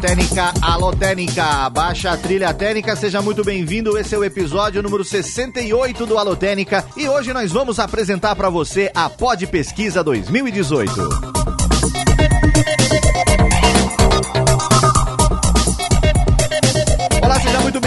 Técnica, alô Técnica, baixa a trilha técnica, seja muito bem-vindo. Esse é o episódio número 68 do Alô Técnica e hoje nós vamos apresentar para você a Pod Pesquisa 2018.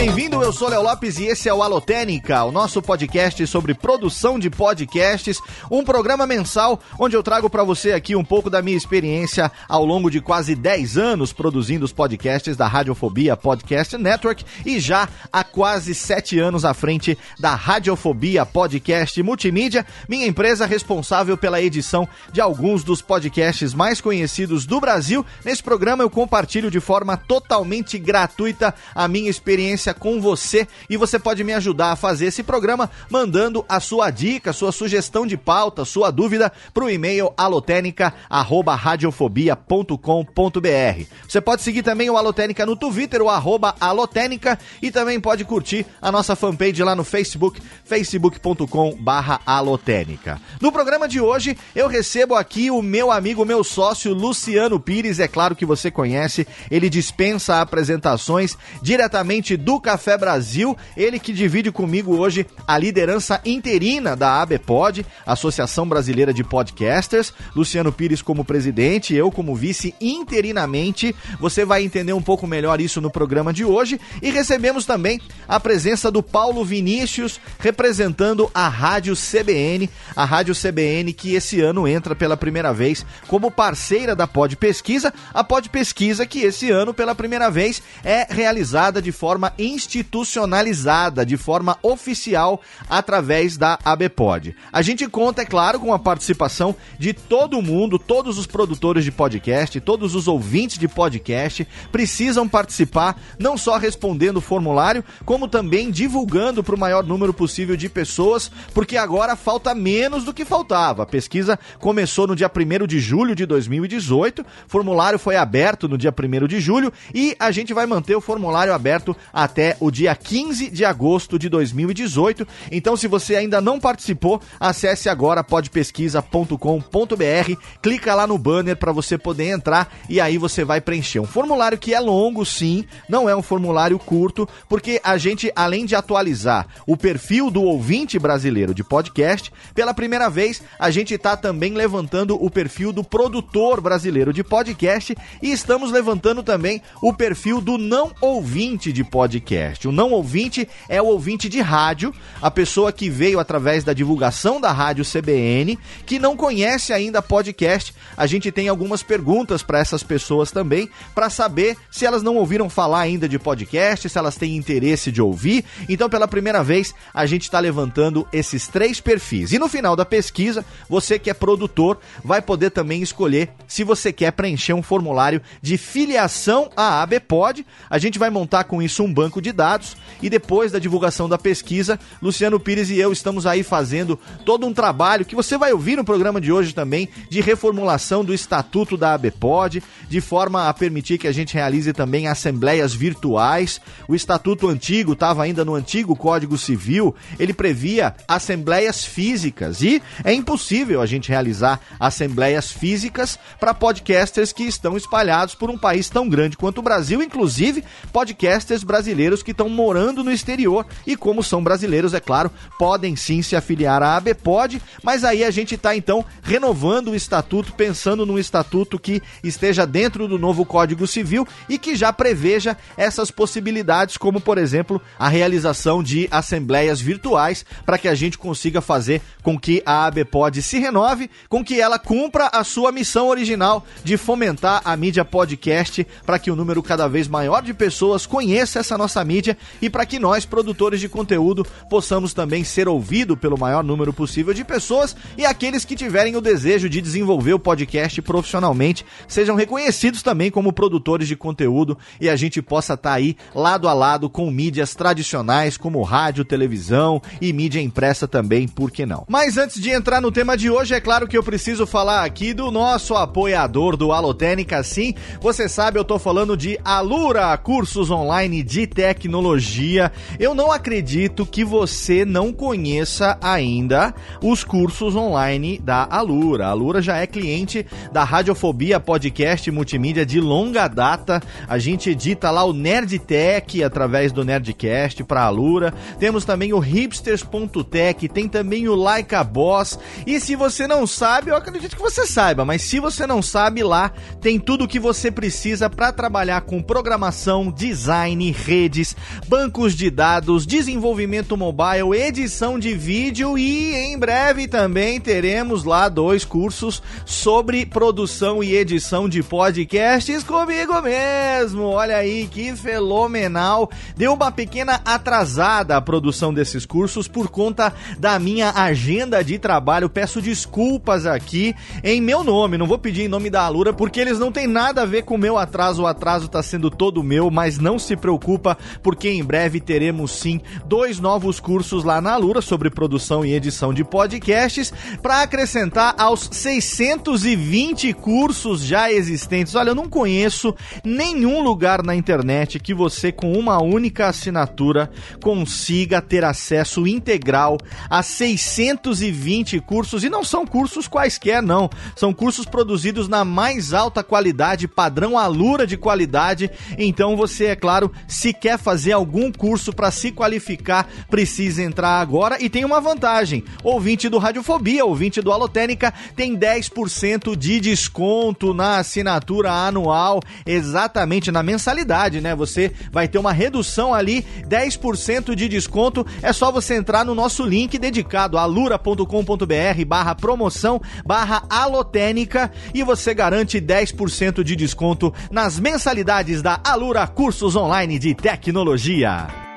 Bem-vindo. Eu sou Léo Lopes e esse é o Alotênica, o nosso podcast sobre produção de podcasts, um programa mensal onde eu trago para você aqui um pouco da minha experiência ao longo de quase 10 anos produzindo os podcasts da Radiofobia Podcast Network e já há quase 7 anos à frente da Radiofobia Podcast Multimídia, minha empresa responsável pela edição de alguns dos podcasts mais conhecidos do Brasil. Nesse programa eu compartilho de forma totalmente gratuita a minha experiência experiência com você e você pode me ajudar a fazer esse programa mandando a sua dica, sua sugestão de pauta, sua dúvida para o e-mail alotênica@radiofobia.com.br. Você pode seguir também o Alotênica no Twitter, o arroba alotênica e também pode curtir a nossa fanpage lá no Facebook, facebook.com/alotênica. No programa de hoje eu recebo aqui o meu amigo, meu sócio Luciano Pires, é claro que você conhece, ele dispensa apresentações diretamente do Café Brasil, ele que divide comigo hoje a liderança interina da ABPOD, Associação Brasileira de Podcasters. Luciano Pires como presidente, eu como vice interinamente. Você vai entender um pouco melhor isso no programa de hoje. E recebemos também a presença do Paulo Vinícius, representando a Rádio CBN, a Rádio CBN que esse ano entra pela primeira vez como parceira da Pod Pesquisa, a Pod Pesquisa que esse ano pela primeira vez é realizada de forma institucionalizada, de forma oficial, através da ABPOD. A gente conta, é claro, com a participação de todo mundo, todos os produtores de podcast, todos os ouvintes de podcast precisam participar, não só respondendo o formulário, como também divulgando para o maior número possível de pessoas, porque agora falta menos do que faltava. A pesquisa começou no dia 1 de julho de 2018, o formulário foi aberto no dia 1 de julho e a gente vai manter o formulário aberto até o dia 15 de agosto de 2018. Então, se você ainda não participou, acesse agora podpesquisa.com.br, clica lá no banner para você poder entrar e aí você vai preencher um formulário que é longo, sim, não é um formulário curto, porque a gente, além de atualizar o perfil do ouvinte brasileiro de podcast, pela primeira vez a gente está também levantando o perfil do produtor brasileiro de podcast e estamos levantando também o perfil do não ouvinte de podcast podcast. O não ouvinte é o ouvinte de rádio, a pessoa que veio através da divulgação da rádio CBN, que não conhece ainda podcast. A gente tem algumas perguntas para essas pessoas também, para saber se elas não ouviram falar ainda de podcast, se elas têm interesse de ouvir. Então, pela primeira vez, a gente está levantando esses três perfis. E no final da pesquisa, você que é produtor vai poder também escolher se você quer preencher um formulário de filiação à ABPOD. A gente vai montar com isso um um banco de dados e depois da divulgação da pesquisa, Luciano Pires e eu estamos aí fazendo todo um trabalho que você vai ouvir no programa de hoje também de reformulação do estatuto da ABPOD, de forma a permitir que a gente realize também assembleias virtuais. O estatuto antigo estava ainda no antigo Código Civil, ele previa assembleias físicas e é impossível a gente realizar assembleias físicas para podcasters que estão espalhados por um país tão grande quanto o Brasil, inclusive podcasters brasileiros brasileiros que estão morando no exterior. E, como são brasileiros, é claro, podem sim se afiliar à ABPOD, mas aí a gente está então renovando o estatuto, pensando num estatuto que esteja dentro do novo Código Civil e que já preveja essas possibilidades, como por exemplo a realização de assembleias virtuais, para que a gente consiga fazer com que a ABPOD se renove, com que ela cumpra a sua missão original de fomentar a mídia podcast para que o um número cada vez maior de pessoas conheça essa nossa nossa mídia e para que nós, produtores de conteúdo, possamos também ser ouvidos pelo maior número possível de pessoas e aqueles que tiverem o desejo de desenvolver o podcast profissionalmente sejam reconhecidos também como produtores de conteúdo e a gente possa estar tá aí lado a lado com mídias tradicionais como rádio, televisão e mídia impressa também, por que não? Mas antes de entrar no tema de hoje, é claro que eu preciso falar aqui do nosso apoiador do Alotênica, sim. Você sabe, eu tô falando de Alura, cursos online de tecnologia. Eu não acredito que você não conheça ainda os cursos online da Alura. A Alura já é cliente da Radiofobia Podcast Multimídia de longa data. A gente edita lá o Nerdtech através do Nerdcast para a Alura. Temos também o hipsters.tech, tem também o Like a Boss. E se você não sabe, eu acredito que você saiba, mas se você não sabe, lá tem tudo o que você precisa para trabalhar com programação, design, redes, bancos de dados, desenvolvimento mobile, edição de vídeo e em breve também teremos lá dois cursos sobre produção e edição de podcasts comigo mesmo. Olha aí que fenomenal. Deu uma pequena atrasada a produção desses cursos por conta da minha agenda de trabalho. Peço desculpas aqui em meu nome, não vou pedir em nome da Alura porque eles não têm nada a ver com o meu atraso. O atraso está sendo todo meu, mas não se preocupa porque em breve teremos sim dois novos cursos lá na Alura sobre produção e edição de podcasts para acrescentar aos 620 cursos já existentes. Olha, eu não conheço nenhum lugar na internet que você com uma única assinatura consiga ter acesso integral a 620 cursos e não são cursos quaisquer não, são cursos produzidos na mais alta qualidade, padrão Alura de qualidade. Então você, é claro, se quer fazer algum curso para se qualificar, precisa entrar agora e tem uma vantagem. Ouvinte do Radiofobia, ouvinte do Alotênica, tem 10% de desconto na assinatura anual, exatamente na mensalidade, né? Você vai ter uma redução ali, 10% de desconto. É só você entrar no nosso link dedicado alura.com.br barra promoção barra alotênica e você garante 10% de desconto nas mensalidades da Alura Cursos Online de Tecnologia. Tecnologia.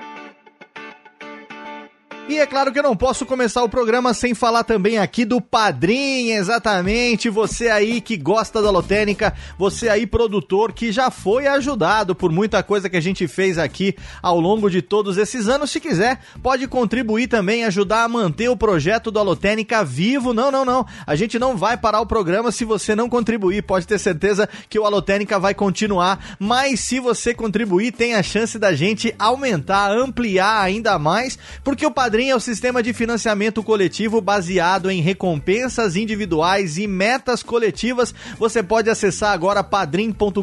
E é claro que eu não posso começar o programa sem falar também aqui do Padrim, exatamente. Você aí que gosta da lotérica, você aí produtor que já foi ajudado por muita coisa que a gente fez aqui ao longo de todos esses anos. Se quiser, pode contribuir também, ajudar a manter o projeto da Lotérica vivo. Não, não, não. A gente não vai parar o programa se você não contribuir. Pode ter certeza que o Alotérica vai continuar. Mas se você contribuir, tem a chance da gente aumentar, ampliar ainda mais, porque o Padrim Padrim é o sistema de financiamento coletivo baseado em recompensas individuais e metas coletivas. Você pode acessar agora padrim.com.br,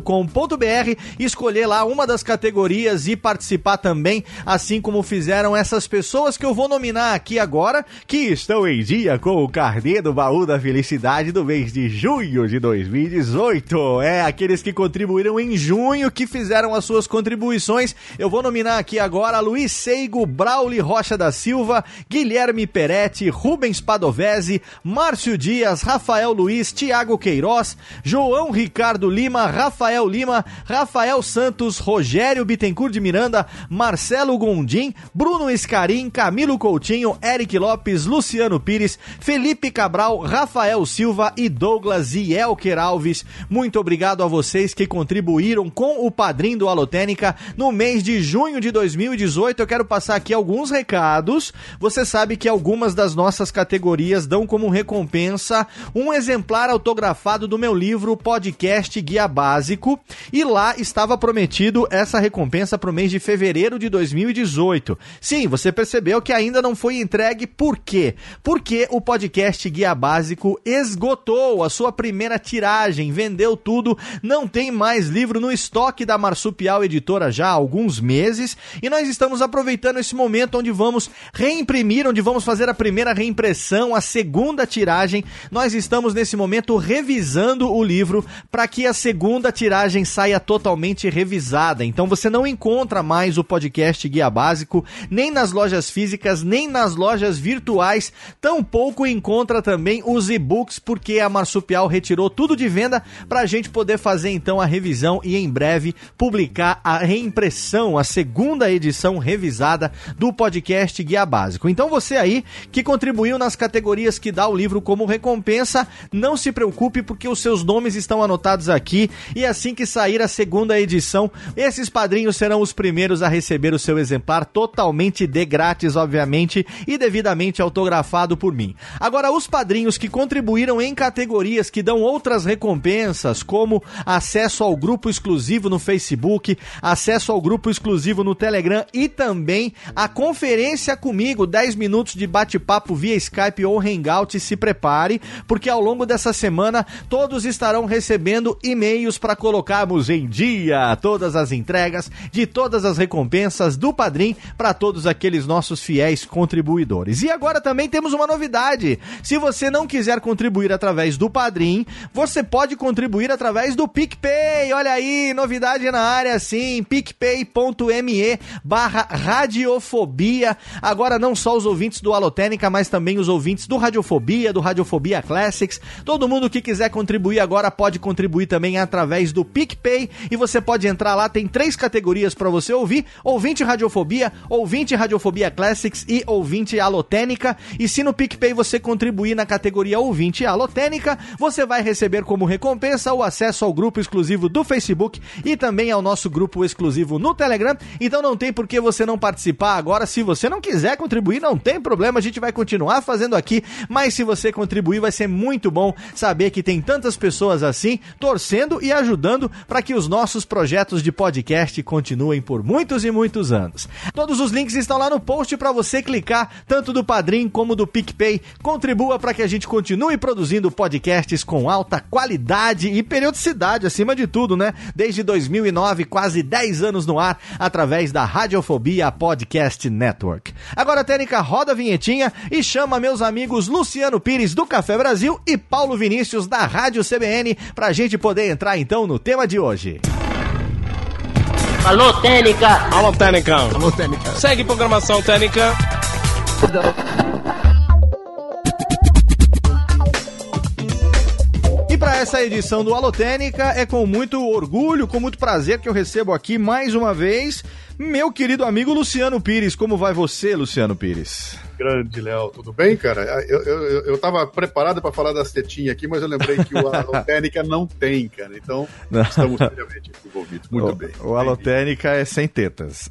escolher lá uma das categorias e participar também, assim como fizeram essas pessoas que eu vou nominar aqui agora, que estão em dia com o carnê do baú da felicidade do mês de junho de 2018. É, aqueles que contribuíram em junho, que fizeram as suas contribuições. Eu vou nominar aqui agora Luiz Seigo Brauli Rocha da Silva. Silva, Guilherme Peretti, Rubens Padovese, Márcio Dias, Rafael Luiz, Tiago Queiroz, João Ricardo Lima, Rafael Lima, Rafael Santos, Rogério Bittencourt de Miranda, Marcelo Gondim, Bruno Escarim, Camilo Coutinho, Eric Lopes, Luciano Pires, Felipe Cabral, Rafael Silva e Douglas e Elker Alves. Muito obrigado a vocês que contribuíram com o padrinho do Alotênica no mês de junho de 2018. Eu quero passar aqui alguns recados você sabe que algumas das nossas categorias dão como recompensa um exemplar autografado do meu livro Podcast Guia Básico e lá estava prometido essa recompensa para o mês de fevereiro de 2018. Sim, você percebeu que ainda não foi entregue, por quê? Porque o Podcast Guia Básico esgotou a sua primeira tiragem, vendeu tudo, não tem mais livro no estoque da Marsupial Editora já há alguns meses e nós estamos aproveitando esse momento onde vamos reimprimiram, onde vamos fazer a primeira reimpressão, a segunda tiragem. Nós estamos nesse momento revisando o livro para que a segunda tiragem saia totalmente revisada. Então você não encontra mais o podcast Guia Básico nem nas lojas físicas, nem nas lojas virtuais. Tampouco encontra também os e-books, porque a Marsupial retirou tudo de venda para a gente poder fazer então a revisão e em breve publicar a reimpressão, a segunda edição revisada do podcast Guia Básico. Então você aí que contribuiu nas categorias que dá o livro como recompensa, não se preocupe porque os seus nomes estão anotados aqui e assim que sair a segunda edição, esses padrinhos serão os primeiros a receber o seu exemplar totalmente de grátis, obviamente, e devidamente autografado por mim. Agora, os padrinhos que contribuíram em categorias que dão outras recompensas, como acesso ao grupo exclusivo no Facebook, acesso ao grupo exclusivo no Telegram e também a conferência comigo, 10 minutos de bate-papo via Skype ou Hangout, se prepare, porque ao longo dessa semana todos estarão recebendo e-mails para colocarmos em dia todas as entregas de todas as recompensas do Padrim para todos aqueles nossos fiéis contribuidores. E agora também temos uma novidade. Se você não quiser contribuir através do Padrim, você pode contribuir através do PicPay. Olha aí, novidade na área sim, picpay.me barra radiofobia. Agora não só os ouvintes do Alotênica, mas também os ouvintes do Radiofobia, do Radiofobia Classics. Todo mundo que quiser contribuir agora pode contribuir também através do PicPay e você pode entrar lá, tem três categorias para você ouvir: ouvinte Radiofobia, ouvinte Radiofobia Classics e ouvinte Alotênica. E se no PicPay você contribuir na categoria ouvinte Alotênica, você vai receber como recompensa o acesso ao grupo exclusivo do Facebook e também ao nosso grupo exclusivo no Telegram. Então não tem por que você não participar agora. Se você não quiser contribuir, não tem problema, a gente vai continuar fazendo aqui. Mas se você contribuir, vai ser muito bom saber que tem tantas pessoas assim torcendo e ajudando para que os nossos projetos de podcast continuem por muitos e muitos anos. Todos os links estão lá no post para você clicar, tanto do Padrim como do PicPay. Contribua para que a gente continue produzindo podcasts com alta qualidade e periodicidade, acima de tudo, né? Desde 2009, quase 10 anos no ar, através da Radiofobia Podcast Network. Agora, Técnica, roda a vinhetinha e chama meus amigos Luciano Pires do Café Brasil e Paulo Vinícius da Rádio CBN para a gente poder entrar então no tema de hoje. Alô, Técnica! Alô, Técnica! Alô, Técnica! Segue programação Técnica! Essa edição do Alotênica, é com muito orgulho, com muito prazer que eu recebo aqui mais uma vez meu querido amigo Luciano Pires. Como vai você, Luciano Pires? Grande, Léo. Tudo bem, cara? Eu, eu, eu tava preparado para falar das tetinhas aqui, mas eu lembrei que o Alotênica não tem, cara. Então, não. estamos seriamente envolvidos. Muito o, bem. O Alotênica é sem tetas.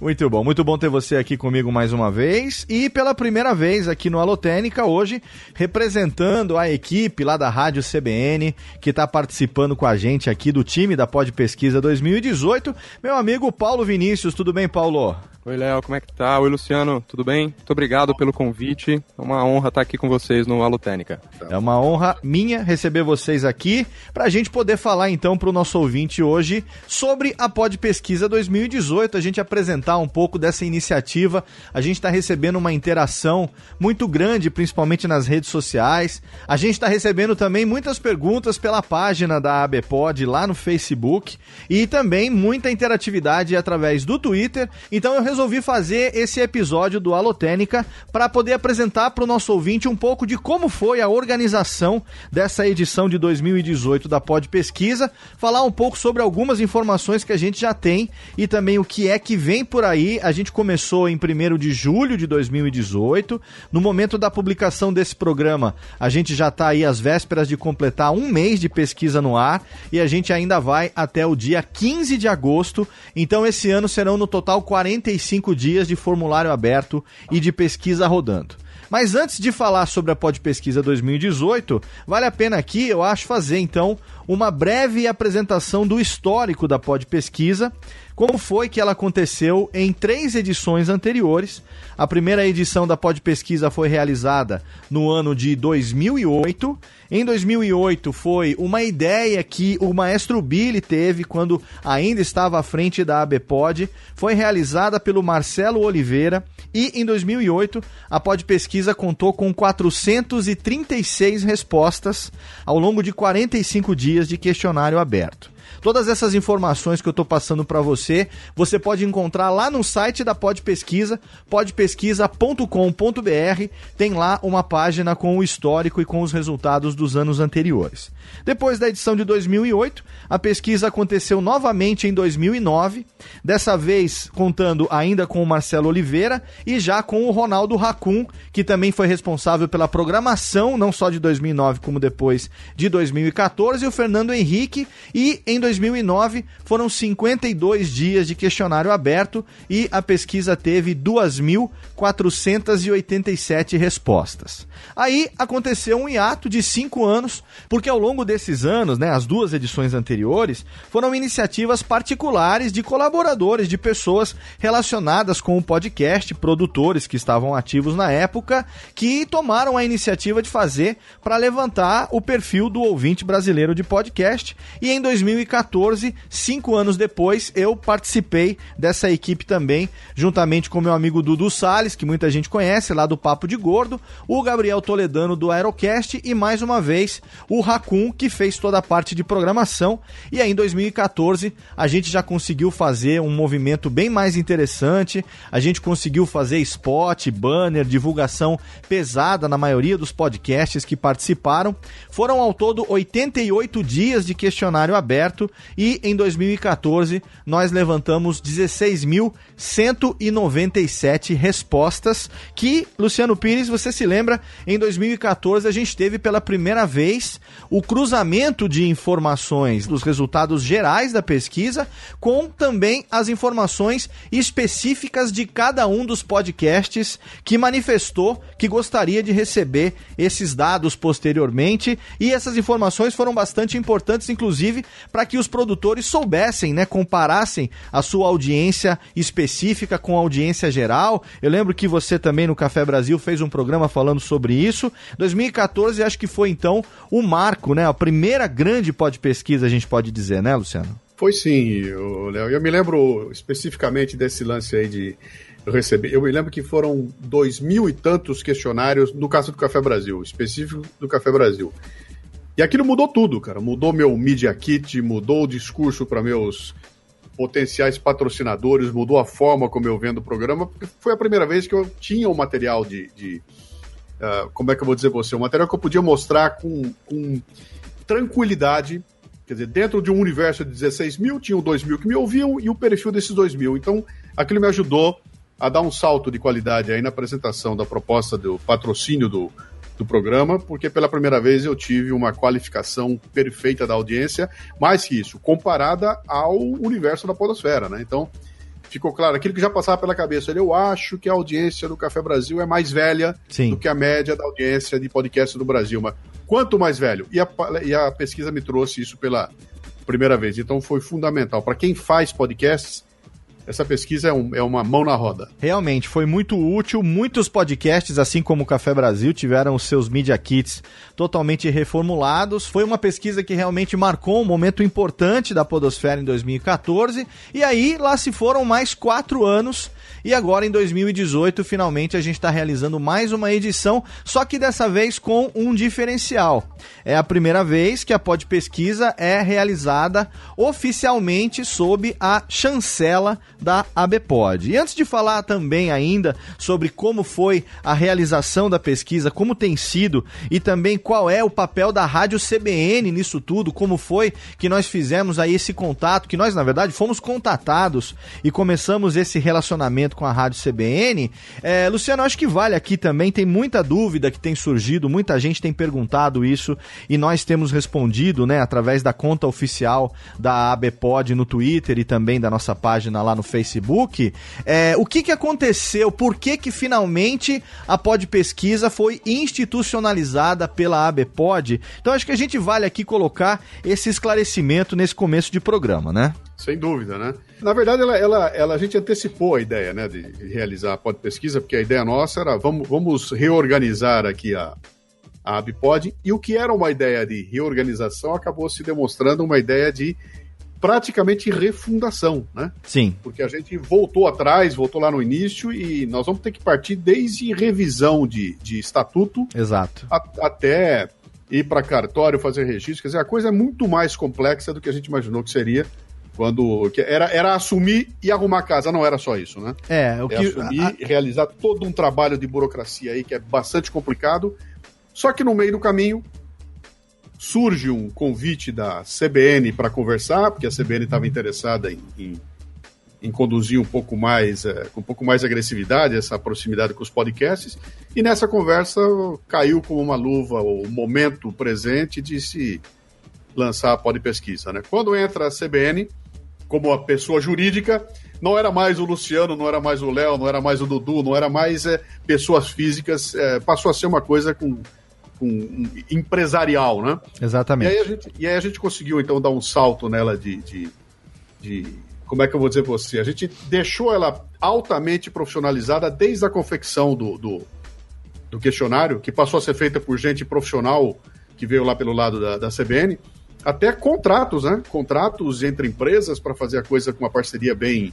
Muito bom, muito bom ter você aqui comigo mais uma vez e pela primeira vez aqui no Alotênica hoje, representando a equipe lá da Rádio CBN que está participando com a gente aqui do time da Pod Pesquisa 2018, meu amigo Paulo Vinícius. Tudo bem, Paulo? Oi, Léo, como é que tá? Oi, Luciano, tudo bem? Muito obrigado pelo convite. É uma honra estar aqui com vocês no Alotênica. É uma honra minha receber vocês aqui para a gente poder falar então para o nosso ouvinte hoje sobre a Pod Pesquisa 2018, a gente apresentar um pouco dessa iniciativa. A gente está recebendo uma interação muito grande, principalmente nas redes sociais. A gente está recebendo também muitas perguntas pela página da ABPod lá no Facebook e também muita interatividade através do Twitter. Então eu resolvi fazer esse episódio do Alotênica para poder apresentar para o nosso ouvinte um pouco de como foi a organização dessa edição de 2018 da Pod Pesquisa, falar um pouco sobre algumas informações que a gente já tem e também o que é que vem por aí. A gente começou em 1 de julho de 2018. No momento da publicação desse programa, a gente já está aí às vésperas de completar um mês de pesquisa no ar e a gente ainda vai até o dia 15 de agosto. Então, esse ano serão no total 45 45 dias de formulário aberto e de pesquisa rodando. Mas antes de falar sobre a Pod Pesquisa 2018, vale a pena aqui, eu acho, fazer então uma breve apresentação do histórico da Pod Pesquisa como foi que ela aconteceu em três edições anteriores. A primeira edição da Pod Pesquisa foi realizada no ano de 2008. Em 2008 foi uma ideia que o maestro Billy teve quando ainda estava à frente da ABPOD. Foi realizada pelo Marcelo Oliveira e em 2008 a Pod Pesquisa contou com 436 respostas ao longo de 45 dias de questionário aberto. Todas essas informações que eu estou passando para você, você pode encontrar lá no site da Pod Pesquisa, podpesquisa.com.br. Tem lá uma página com o histórico e com os resultados dos anos anteriores. Depois da edição de 2008, a pesquisa aconteceu novamente em 2009, dessa vez contando ainda com o Marcelo Oliveira e já com o Ronaldo Racun, que também foi responsável pela programação, não só de 2009 como depois de 2014, e o Fernando Henrique. E em 2009 foram 52 dias de questionário aberto e a pesquisa teve 2.487 respostas. Aí aconteceu um hiato de cinco anos, porque ao longo desses anos, né, as duas edições anteriores, foram iniciativas particulares de colaboradores, de pessoas relacionadas com o podcast, produtores que estavam ativos na época, que tomaram a iniciativa de fazer para levantar o perfil do ouvinte brasileiro de podcast. E em 2014, cinco anos depois, eu participei dessa equipe também, juntamente com meu amigo Dudu Sales, que muita gente conhece, lá do Papo de Gordo, o Gabriel Toledano do Aerocast e mais uma vez o Racun, que fez toda a parte de programação. E aí em 2014 a gente já conseguiu fazer um movimento bem mais interessante. A gente conseguiu fazer spot, banner, divulgação pesada na maioria dos podcasts que participaram. Foram ao todo 88 dias de questionário aberto e em 2014 nós levantamos 16.197 respostas que, Luciano Pires, você se lembra, em 2014 a gente teve pela primeira vez o cruzamento de informações dos resultados gerais da pesquisa com também as informações específicas de cada um dos podcasts que manifestou que gostaria de receber esses dados posteriormente e essas informações foram bastante importantes inclusive para que os produtores soubessem, né, comparassem a sua audiência específica com a audiência geral. Eu lembro que você também no Café Brasil fez um programa falando sobre isso. 2014 acho que foi então o marco, né? A primeira grande pod pesquisa, a gente pode dizer, né, Luciano? Foi sim, Léo. Eu me lembro especificamente desse lance aí de eu receber. Eu me lembro que foram dois mil e tantos questionários no caso do Café Brasil, específico do Café Brasil. E aquilo mudou tudo, cara. Mudou meu Media Kit, mudou o discurso para meus potenciais patrocinadores, mudou a forma como eu vendo o programa, porque foi a primeira vez que eu tinha um material de, de uh, como é que eu vou dizer você, um material que eu podia mostrar com, com tranquilidade, quer dizer, dentro de um universo de 16 mil, tinham 2 mil que me ouviam e o perfil desses 2 mil. Então, aquilo me ajudou a dar um salto de qualidade aí na apresentação da proposta do patrocínio do, do programa, porque pela primeira vez eu tive uma qualificação perfeita da audiência, mais que isso, comparada ao universo da podosfera, né? Então, ficou claro, aquilo que já passava pela cabeça, eu acho que a audiência do Café Brasil é mais velha Sim. do que a média da audiência de podcast do Brasil, mas quanto mais velho? E a, e a pesquisa me trouxe isso pela primeira vez, então foi fundamental. Para quem faz podcasts, essa pesquisa é, um, é, uma mão na roda. Realmente, foi muito útil. Muitos podcasts, assim como o Café Brasil, tiveram os seus Media Kits totalmente reformulados. Foi uma pesquisa que realmente marcou um momento importante da Podosfera em 2014. E aí, lá se foram mais quatro anos e agora em 2018, finalmente a gente está realizando mais uma edição, só que dessa vez com um diferencial. É a primeira vez que a Pod Pesquisa é realizada oficialmente sob a chancela da ABPOD. E antes de falar também ainda sobre como foi a realização da pesquisa, como tem sido e também qual é o papel da Rádio CBN nisso tudo, como foi que nós fizemos aí esse contato, que nós na verdade fomos contatados e começamos esse relacionamento com a Rádio CBN. É, Luciano, acho que vale aqui também, tem muita dúvida que tem surgido, muita gente tem perguntado isso e nós temos respondido, né, através da conta oficial da ABPOD no Twitter e também da nossa página lá no Facebook. É, o que, que aconteceu? Por que que finalmente a Pod Pesquisa foi institucionalizada pela ABPOD? Então acho que a gente vale aqui colocar esse esclarecimento nesse começo de programa, né? Sem dúvida, né? Na verdade, ela, ela, ela, a gente antecipou a ideia né, de realizar a pod pesquisa, porque a ideia nossa era vamos, vamos reorganizar aqui a, a Abpod, e o que era uma ideia de reorganização acabou se demonstrando uma ideia de praticamente refundação, né? Sim. Porque a gente voltou atrás, voltou lá no início e nós vamos ter que partir desde revisão de, de estatuto. Exato. A, até ir para cartório, fazer registro. Quer dizer, a coisa é muito mais complexa do que a gente imaginou que seria. Quando que era, era assumir e arrumar casa, não era só isso, né? É, o que. É assumir, a... realizar todo um trabalho de burocracia aí que é bastante complicado. Só que no meio do caminho surge um convite da CBN para conversar, porque a CBN estava interessada em, em, em, conduzir um pouco mais, é, com um pouco mais de agressividade essa proximidade com os podcasts, e nessa conversa caiu como uma luva o momento presente de se lançar a pesquisa. Né? Quando entra a CBN, como a pessoa jurídica, não era mais o Luciano, não era mais o Léo, não era mais o Dudu, não era mais é, pessoas físicas, é, passou a ser uma coisa com com empresarial, né? Exatamente. E aí, a gente, e aí a gente conseguiu, então, dar um salto nela de, de, de como é que eu vou dizer para você? A gente deixou ela altamente profissionalizada desde a confecção do, do, do, questionário, que passou a ser feita por gente profissional que veio lá pelo lado da, da CBN, até contratos, né? Contratos entre empresas para fazer a coisa com uma parceria bem,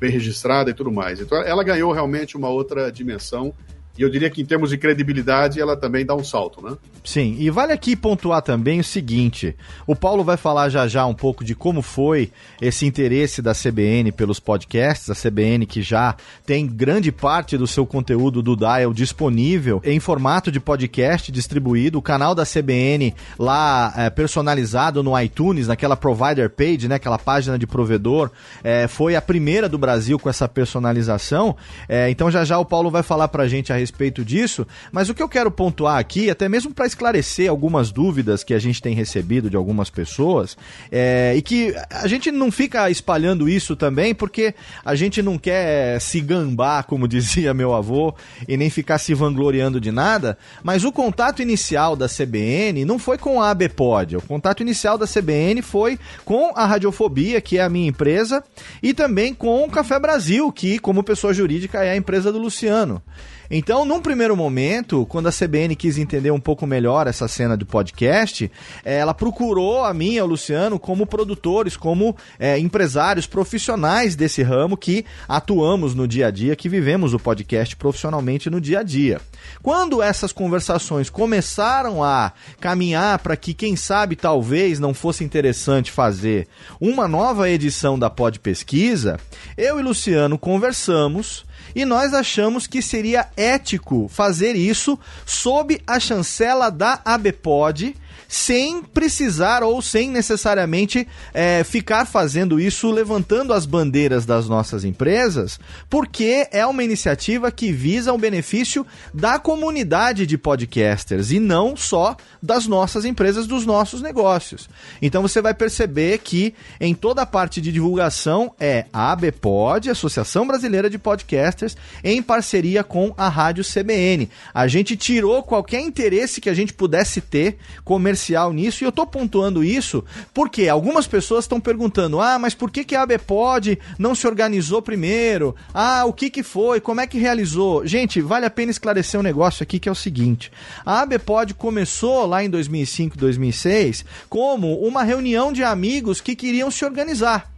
bem registrada e tudo mais. Então ela ganhou realmente uma outra dimensão e eu diria que em termos de credibilidade ela também dá um salto, né? Sim, e vale aqui pontuar também o seguinte: o Paulo vai falar já já um pouco de como foi esse interesse da CBN pelos podcasts, a CBN que já tem grande parte do seu conteúdo do Dial disponível em formato de podcast distribuído, o canal da CBN lá é, personalizado no iTunes, naquela provider page, né, aquela página de provedor, é, foi a primeira do Brasil com essa personalização. É, então já já o Paulo vai falar pra gente a respeito disso, mas o que eu quero pontuar aqui, até mesmo para esclarecer algumas dúvidas que a gente tem recebido de algumas pessoas, é, e que a gente não fica espalhando isso também porque a gente não quer se gambar, como dizia meu avô, e nem ficar se vangloriando de nada, mas o contato inicial da CBN não foi com a ABPOD, o contato inicial da CBN foi com a Radiofobia, que é a minha empresa, e também com o Café Brasil, que, como pessoa jurídica, é a empresa do Luciano. Então, num primeiro momento, quando a CBN quis entender um pouco melhor essa cena do podcast, eh, ela procurou a mim e ao Luciano como produtores, como é, empresários profissionais desse ramo que atuamos no dia a dia, que vivemos o podcast profissionalmente no dia a dia. Quando essas conversações começaram a caminhar para que, quem sabe, talvez não fosse interessante fazer uma nova edição da Pod Pesquisa, eu e Luciano conversamos e nós achamos que seria ético fazer isso sob a chancela da ABPOD sem precisar ou sem necessariamente é, ficar fazendo isso levantando as bandeiras das nossas empresas, porque é uma iniciativa que visa o benefício da comunidade de podcasters e não só das nossas empresas, dos nossos negócios. Então você vai perceber que em toda a parte de divulgação é a ABPod, Associação Brasileira de Podcasters, em parceria com a Rádio CBN. A gente tirou qualquer interesse que a gente pudesse ter comercial comercial nisso, e eu tô pontuando isso porque algumas pessoas estão perguntando: ah, mas por que, que a ABPOD não se organizou primeiro? Ah, o que, que foi? Como é que realizou? Gente, vale a pena esclarecer um negócio aqui que é o seguinte: a ABPOD começou lá em 2005, 2006 como uma reunião de amigos que queriam se organizar.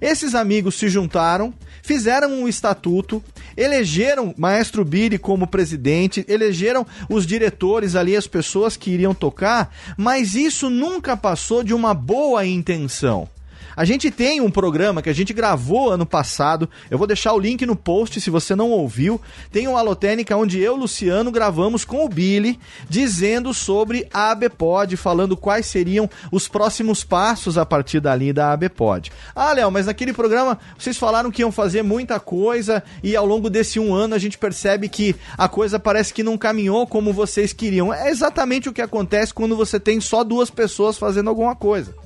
Esses amigos se juntaram, fizeram um estatuto, elegeram Maestro Billy como presidente, elegeram os diretores ali, as pessoas que iriam tocar, mas isso nunca passou de uma boa intenção. A gente tem um programa que a gente gravou ano passado. Eu vou deixar o link no post se você não ouviu. Tem um Alotênica onde eu, Luciano, gravamos com o Billy, dizendo sobre a ABPOD, falando quais seriam os próximos passos a partir dali da ABPOD. Ah, Léo, mas naquele programa vocês falaram que iam fazer muita coisa e ao longo desse um ano a gente percebe que a coisa parece que não caminhou como vocês queriam. É exatamente o que acontece quando você tem só duas pessoas fazendo alguma coisa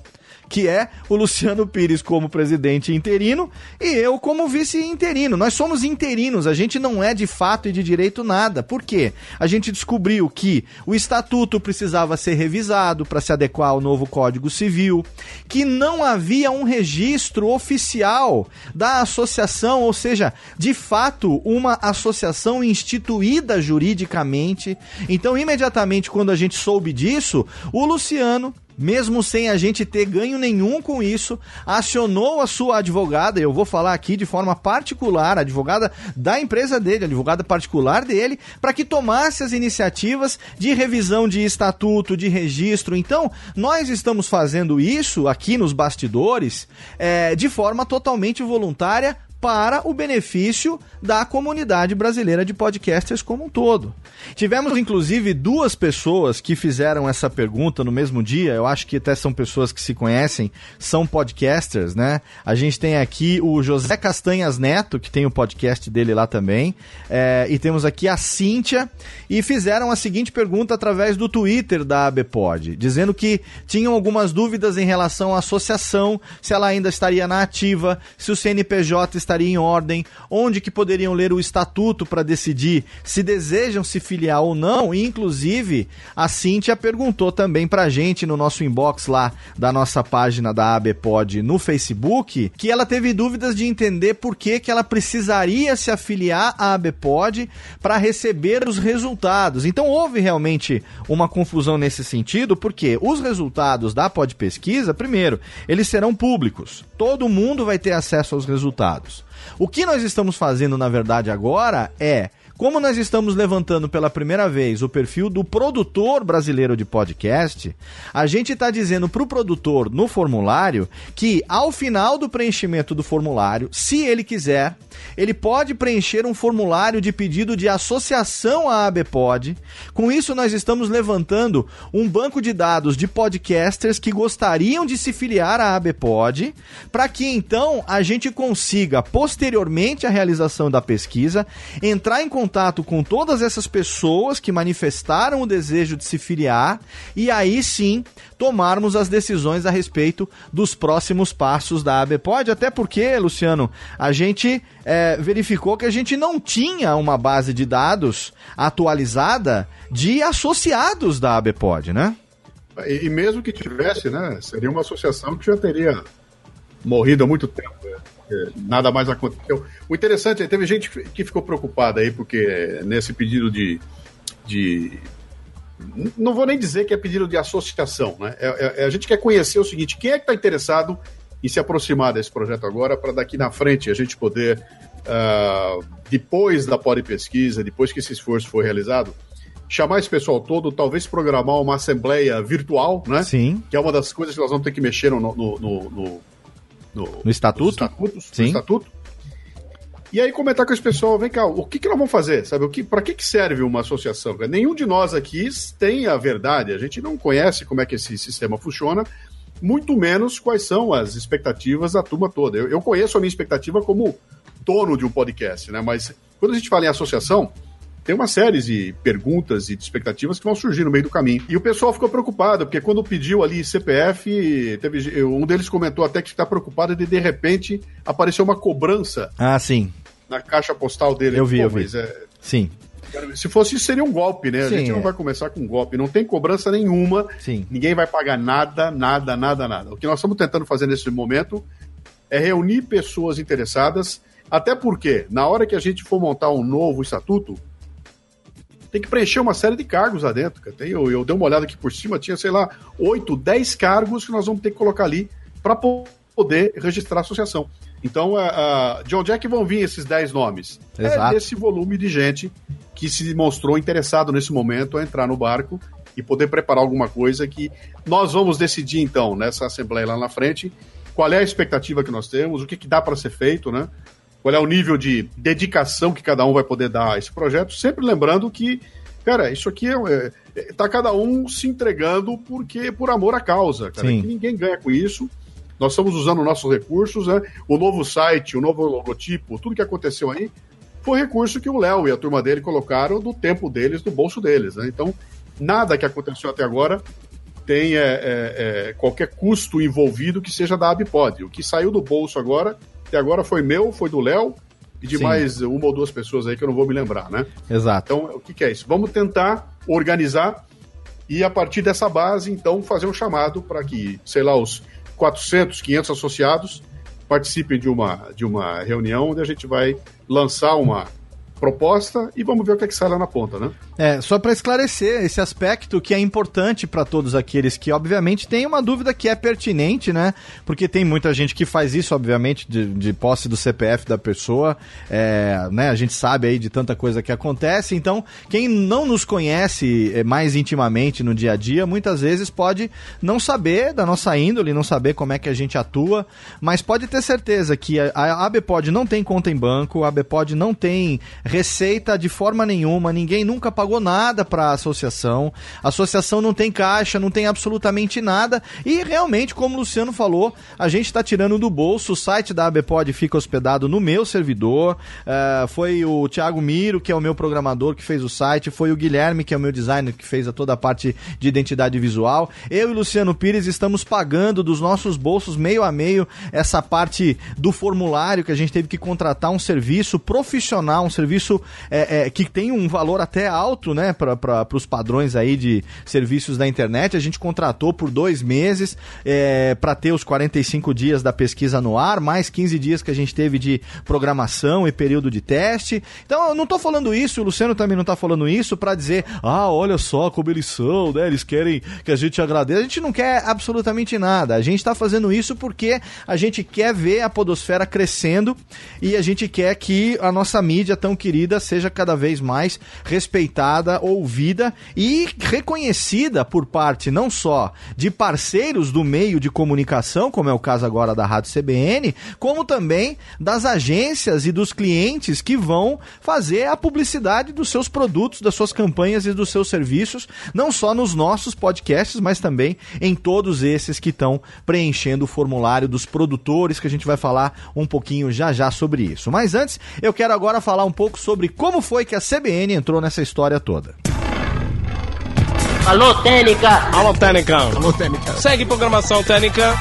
que é o Luciano Pires como presidente interino e eu como vice interino. Nós somos interinos, a gente não é de fato e de direito nada. Por quê? A gente descobriu que o estatuto precisava ser revisado para se adequar ao novo Código Civil, que não havia um registro oficial da associação, ou seja, de fato, uma associação instituída juridicamente. Então, imediatamente quando a gente soube disso, o Luciano mesmo sem a gente ter ganho nenhum com isso, acionou a sua advogada, eu vou falar aqui de forma particular, advogada da empresa dele, advogada particular dele, para que tomasse as iniciativas de revisão de estatuto, de registro. Então, nós estamos fazendo isso aqui nos bastidores é, de forma totalmente voluntária para o benefício da comunidade brasileira de podcasters como um todo. Tivemos inclusive duas pessoas que fizeram essa pergunta no mesmo dia. Eu acho que até são pessoas que se conhecem, são podcasters, né? A gente tem aqui o José Castanhas Neto, que tem o podcast dele lá também, é, e temos aqui a Cíntia, e fizeram a seguinte pergunta através do Twitter da ABPod, dizendo que tinham algumas dúvidas em relação à associação, se ela ainda estaria na ativa, se o CNPJ estaria em ordem, onde que poderiam ler o estatuto para decidir se desejam se filiar ou não. E, inclusive, a Cíntia perguntou também pra gente no nosso inbox lá da nossa página da ABPod no Facebook que ela teve dúvidas de entender por que, que ela precisaria se afiliar à ABPod para receber os resultados. Então houve realmente uma confusão nesse sentido, porque os resultados da Pod Pesquisa, primeiro, eles serão públicos. Todo mundo vai ter acesso aos resultados. O que nós estamos fazendo, na verdade, agora é como nós estamos levantando pela primeira vez o perfil do produtor brasileiro de podcast, a gente está dizendo para o produtor no formulário que ao final do preenchimento do formulário, se ele quiser, ele pode preencher um formulário de pedido de associação à ABPod. Com isso, nós estamos levantando um banco de dados de podcasters que gostariam de se filiar à ABPod, para que então a gente consiga, posteriormente à realização da pesquisa, entrar em contato contato com todas essas pessoas que manifestaram o desejo de se filiar e aí sim tomarmos as decisões a respeito dos próximos passos da ABPOD. Até porque, Luciano, a gente é, verificou que a gente não tinha uma base de dados atualizada de associados da ABPOD, né? E, e mesmo que tivesse, né, seria uma associação que já teria morrido há muito tempo. Nada mais aconteceu. O interessante é teve gente que ficou preocupada aí, porque nesse pedido de. de não vou nem dizer que é pedido de associação, né? É, é, é a gente quer conhecer o seguinte: quem é que está interessado em se aproximar desse projeto agora, para daqui na frente a gente poder, uh, depois da pode pesquisa, depois que esse esforço for realizado, chamar esse pessoal todo, talvez programar uma assembleia virtual, né? Sim. Que é uma das coisas que nós vamos ter que mexer no, no, no, no no, no estatuto. Sim. No estatuto. E aí comentar com esse pessoal, vem cá, o que, que nós vamos fazer? Sabe, o que, para que, que serve uma associação? Nenhum de nós aqui tem a verdade, a gente não conhece como é que esse sistema funciona, muito menos quais são as expectativas da turma toda. Eu, eu conheço a minha expectativa como dono de um podcast, né? Mas quando a gente fala em associação, tem uma série de perguntas e de expectativas que vão surgir no meio do caminho. E o pessoal ficou preocupado, porque quando pediu ali CPF, teve, um deles comentou até que está preocupado de de repente aparecer uma cobrança. Ah, sim. Na caixa postal dele. Eu vi, Pô, eu vi. É... Sim. Se fosse isso, seria um golpe, né? Sim, a gente não é. vai começar com um golpe. Não tem cobrança nenhuma. Sim. Ninguém vai pagar nada, nada, nada, nada. O que nós estamos tentando fazer nesse momento é reunir pessoas interessadas, até porque, na hora que a gente for montar um novo estatuto, tem que preencher uma série de cargos lá dentro. Cara. Tem, eu, eu dei uma olhada aqui por cima, tinha, sei lá, 8, 10 cargos que nós vamos ter que colocar ali para poder registrar a associação. Então, uh, uh, de onde é que vão vir esses 10 nomes? É Exato. É desse volume de gente que se mostrou interessado nesse momento a entrar no barco e poder preparar alguma coisa que nós vamos decidir, então, nessa assembleia lá na frente, qual é a expectativa que nós temos, o que, que dá para ser feito, né? Qual é o nível de dedicação que cada um vai poder dar a esse projeto, sempre lembrando que, cara, isso aqui é, é tá cada um se entregando porque por amor à causa, cara, Sim. que ninguém ganha com isso. Nós estamos usando nossos recursos, né? O novo site, o novo logotipo, tudo que aconteceu aí foi recurso que o Léo e a turma dele colocaram do tempo deles, do bolso deles, né? Então, nada que aconteceu até agora tem é, é, é, qualquer custo envolvido que seja da Abpod. O que saiu do bolso agora, até agora foi meu, foi do Léo e de Sim. mais uma ou duas pessoas aí que eu não vou me lembrar, né? Exato. Então, o que, que é isso? Vamos tentar organizar e a partir dessa base, então, fazer um chamado para que, sei lá, os 400, 500 associados participem de uma, de uma reunião onde a gente vai lançar uma proposta e vamos ver o que, é que sai lá na ponta, né? É, só para esclarecer esse aspecto que é importante para todos aqueles que, obviamente, têm uma dúvida que é pertinente, né? Porque tem muita gente que faz isso, obviamente, de, de posse do CPF da pessoa, é, né? A gente sabe aí de tanta coisa que acontece, então, quem não nos conhece é, mais intimamente no dia a dia, muitas vezes pode não saber da nossa índole, não saber como é que a gente atua, mas pode ter certeza que a, a ABPOD não tem conta em banco, a ABPOD não tem receita de forma nenhuma, ninguém nunca pagou nada para a associação, a associação não tem caixa, não tem absolutamente nada e realmente, como o Luciano falou, a gente está tirando do bolso, o site da ABPOD fica hospedado no meu servidor, uh, foi o Thiago Miro, que é o meu programador, que fez o site, foi o Guilherme, que é o meu designer, que fez a toda a parte de identidade visual, eu e Luciano Pires estamos pagando dos nossos bolsos meio a meio essa parte do formulário que a gente teve que contratar um serviço profissional, um serviço serviço é, é, que tem um valor até alto, né, para os padrões aí de serviços da internet. A gente contratou por dois meses é, para ter os 45 dias da pesquisa no ar, mais 15 dias que a gente teve de programação e período de teste. Então, eu não estou falando isso, o Luciano também não está falando isso para dizer, ah, olha só como eles são, né? Eles querem que a gente agradeça. A gente não quer absolutamente nada. A gente está fazendo isso porque a gente quer ver a podosfera crescendo e a gente quer que a nossa mídia tão querida querida seja cada vez mais respeitada, ouvida e reconhecida por parte não só de parceiros do meio de comunicação, como é o caso agora da Rádio CBN, como também das agências e dos clientes que vão fazer a publicidade dos seus produtos, das suas campanhas e dos seus serviços, não só nos nossos podcasts, mas também em todos esses que estão preenchendo o formulário dos produtores, que a gente vai falar um pouquinho já já sobre isso. Mas antes, eu quero agora falar um pouco sobre como foi que a CBN entrou nessa história toda. Alô, Técnica! Alô, Técnica! Alô, Técnica! Segue programação Técnica!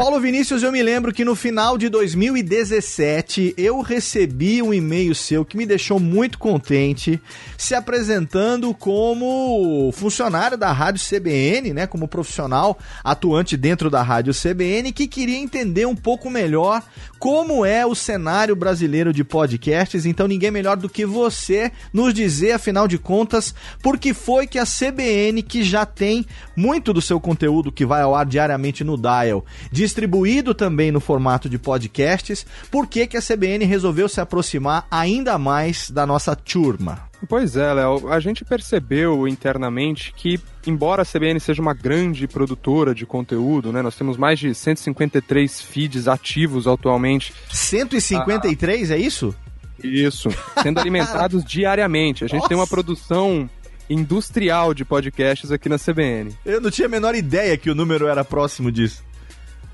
Paulo Vinícius, eu me lembro que no final de 2017 eu recebi um e-mail seu que me deixou muito contente, se apresentando como funcionário da Rádio CBN, né, como profissional atuante dentro da Rádio CBN, que queria entender um pouco melhor como é o cenário brasileiro de podcasts. Então, ninguém melhor do que você nos dizer, afinal de contas, por que foi que a CBN, que já tem muito do seu conteúdo que vai ao ar diariamente no Dial, distribuído também no formato de podcasts, por que, que a CBN resolveu se aproximar ainda mais da nossa turma? Pois é, Léo. A gente percebeu internamente que, embora a CBN seja uma grande produtora de conteúdo, né? Nós temos mais de 153 feeds ativos atualmente. 153, ah, é isso? Isso. Sendo alimentados diariamente. A gente Nossa. tem uma produção industrial de podcasts aqui na CBN. Eu não tinha a menor ideia que o número era próximo disso.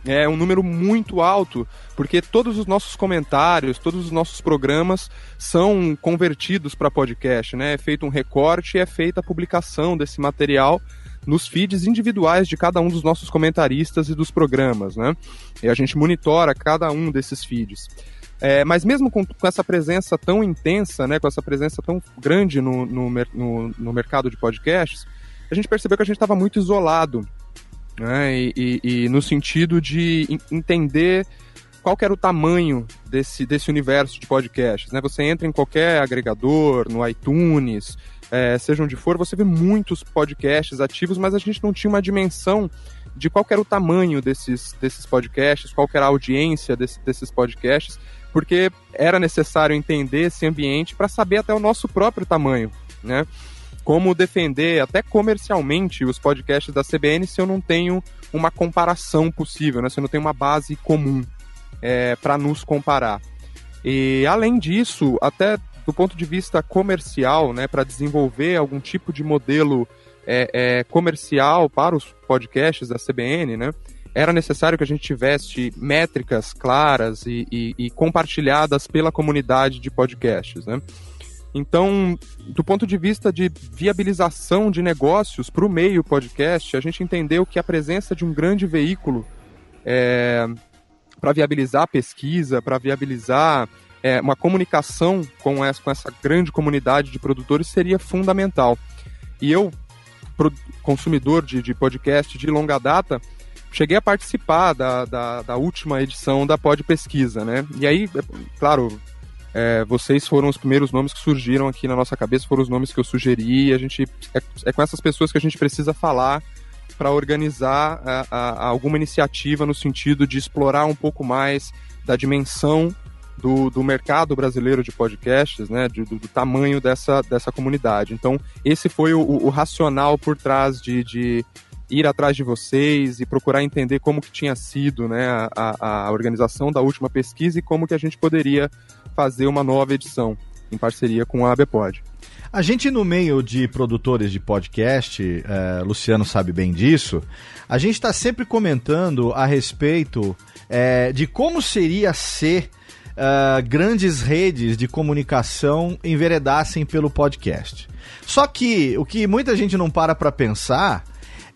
É um número muito alto, porque todos os nossos comentários, todos os nossos programas são convertidos para podcast, né? É feito um recorte e é feita a publicação desse material nos feeds individuais de cada um dos nossos comentaristas e dos programas, né? E a gente monitora cada um desses feeds. É, mas mesmo com, com, essa presença tão intensa, né, com essa presença tão grande no, no, no, no mercado de podcasts, a gente percebeu que a gente estava muito isolado né? E, e, e no sentido de entender qual era o tamanho desse, desse universo de podcasts. Né? Você entra em qualquer agregador, no iTunes, é, seja onde for, você vê muitos podcasts ativos, mas a gente não tinha uma dimensão de qual era o tamanho desses, desses podcasts, qual era a audiência desse, desses podcasts, porque era necessário entender esse ambiente para saber até o nosso próprio tamanho, né? Como defender até comercialmente os podcasts da CBN se eu não tenho uma comparação possível, né? se eu não tenho uma base comum é, para nos comparar. E além disso, até do ponto de vista comercial, né, para desenvolver algum tipo de modelo é, é, comercial para os podcasts da CBN, né, era necessário que a gente tivesse métricas claras e, e, e compartilhadas pela comunidade de podcasts, né? Então, do ponto de vista de viabilização de negócios para o meio podcast, a gente entendeu que a presença de um grande veículo é, para viabilizar a pesquisa, para viabilizar é, uma comunicação com essa, com essa grande comunidade de produtores seria fundamental. E eu, consumidor de, de podcast de longa data, cheguei a participar da, da, da, última edição da Pod Pesquisa, né? E aí, é, claro, é, vocês foram os primeiros nomes que surgiram aqui na nossa cabeça, foram os nomes que eu sugeri. A gente é, é com essas pessoas que a gente precisa falar para organizar a, a, alguma iniciativa no sentido de explorar um pouco mais da dimensão do, do mercado brasileiro de podcasts, né, do, do, tamanho dessa, dessa comunidade. Então, esse foi o, o racional por trás de, de ir atrás de vocês e procurar entender como que tinha sido né, a, a organização da última pesquisa e como que a gente poderia fazer uma nova edição em parceria com a ABPOD. A gente, no meio de produtores de podcast, é, Luciano sabe bem disso, a gente está sempre comentando a respeito é, de como seria ser uh, grandes redes de comunicação enveredassem pelo podcast. Só que o que muita gente não para para pensar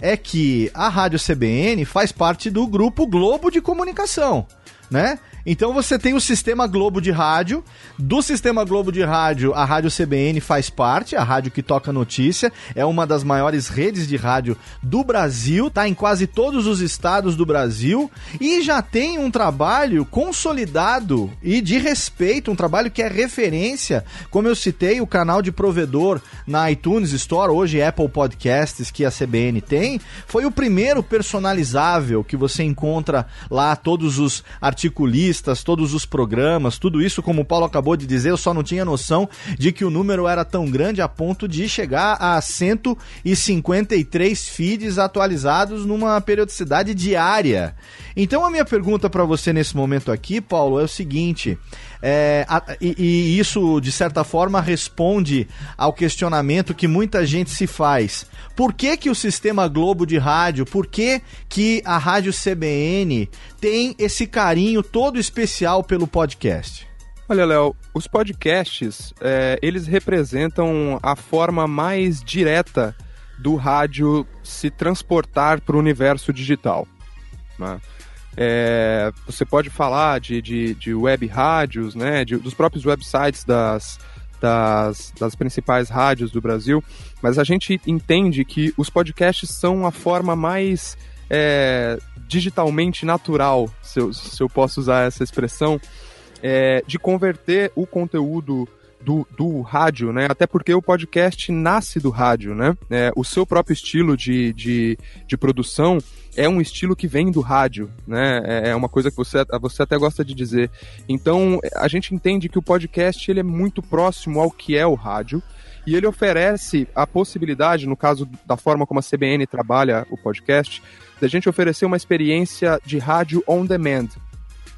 é que a Rádio CBN faz parte do grupo Globo de Comunicação, né? Então você tem o Sistema Globo de Rádio. Do Sistema Globo de Rádio, a Rádio CBN faz parte, a rádio que toca notícia. É uma das maiores redes de rádio do Brasil, tá em quase todos os estados do Brasil e já tem um trabalho consolidado e de respeito, um trabalho que é referência. Como eu citei, o canal de provedor na iTunes Store, hoje Apple Podcasts, que a CBN tem, foi o primeiro personalizável que você encontra lá todos os articulistas todos os programas, tudo isso, como o Paulo acabou de dizer, eu só não tinha noção de que o número era tão grande a ponto de chegar a 153 feeds atualizados numa periodicidade diária. Então a minha pergunta para você nesse momento aqui, Paulo, é o seguinte: é, a, e, e, isso, de certa forma, responde ao questionamento que muita gente se faz. Por que, que o sistema Globo de rádio, por que, que a Rádio CBN tem esse carinho todo especial pelo podcast? Olha, Léo, os podcasts, é, eles representam a forma mais direta do rádio se transportar para o universo digital. Né? É, você pode falar de, de, de web rádios, né, de, dos próprios websites das, das, das principais rádios do Brasil, mas a gente entende que os podcasts são a forma mais é, digitalmente natural, se eu, se eu posso usar essa expressão, é, de converter o conteúdo do, do rádio, né? Até porque o podcast nasce do rádio, né? É, o seu próprio estilo de, de, de produção é um estilo que vem do rádio, né? É, é uma coisa que você, você até gosta de dizer. Então, a gente entende que o podcast ele é muito próximo ao que é o rádio e ele oferece a possibilidade, no caso da forma como a CBN trabalha o podcast, da gente oferecer uma experiência de rádio on demand,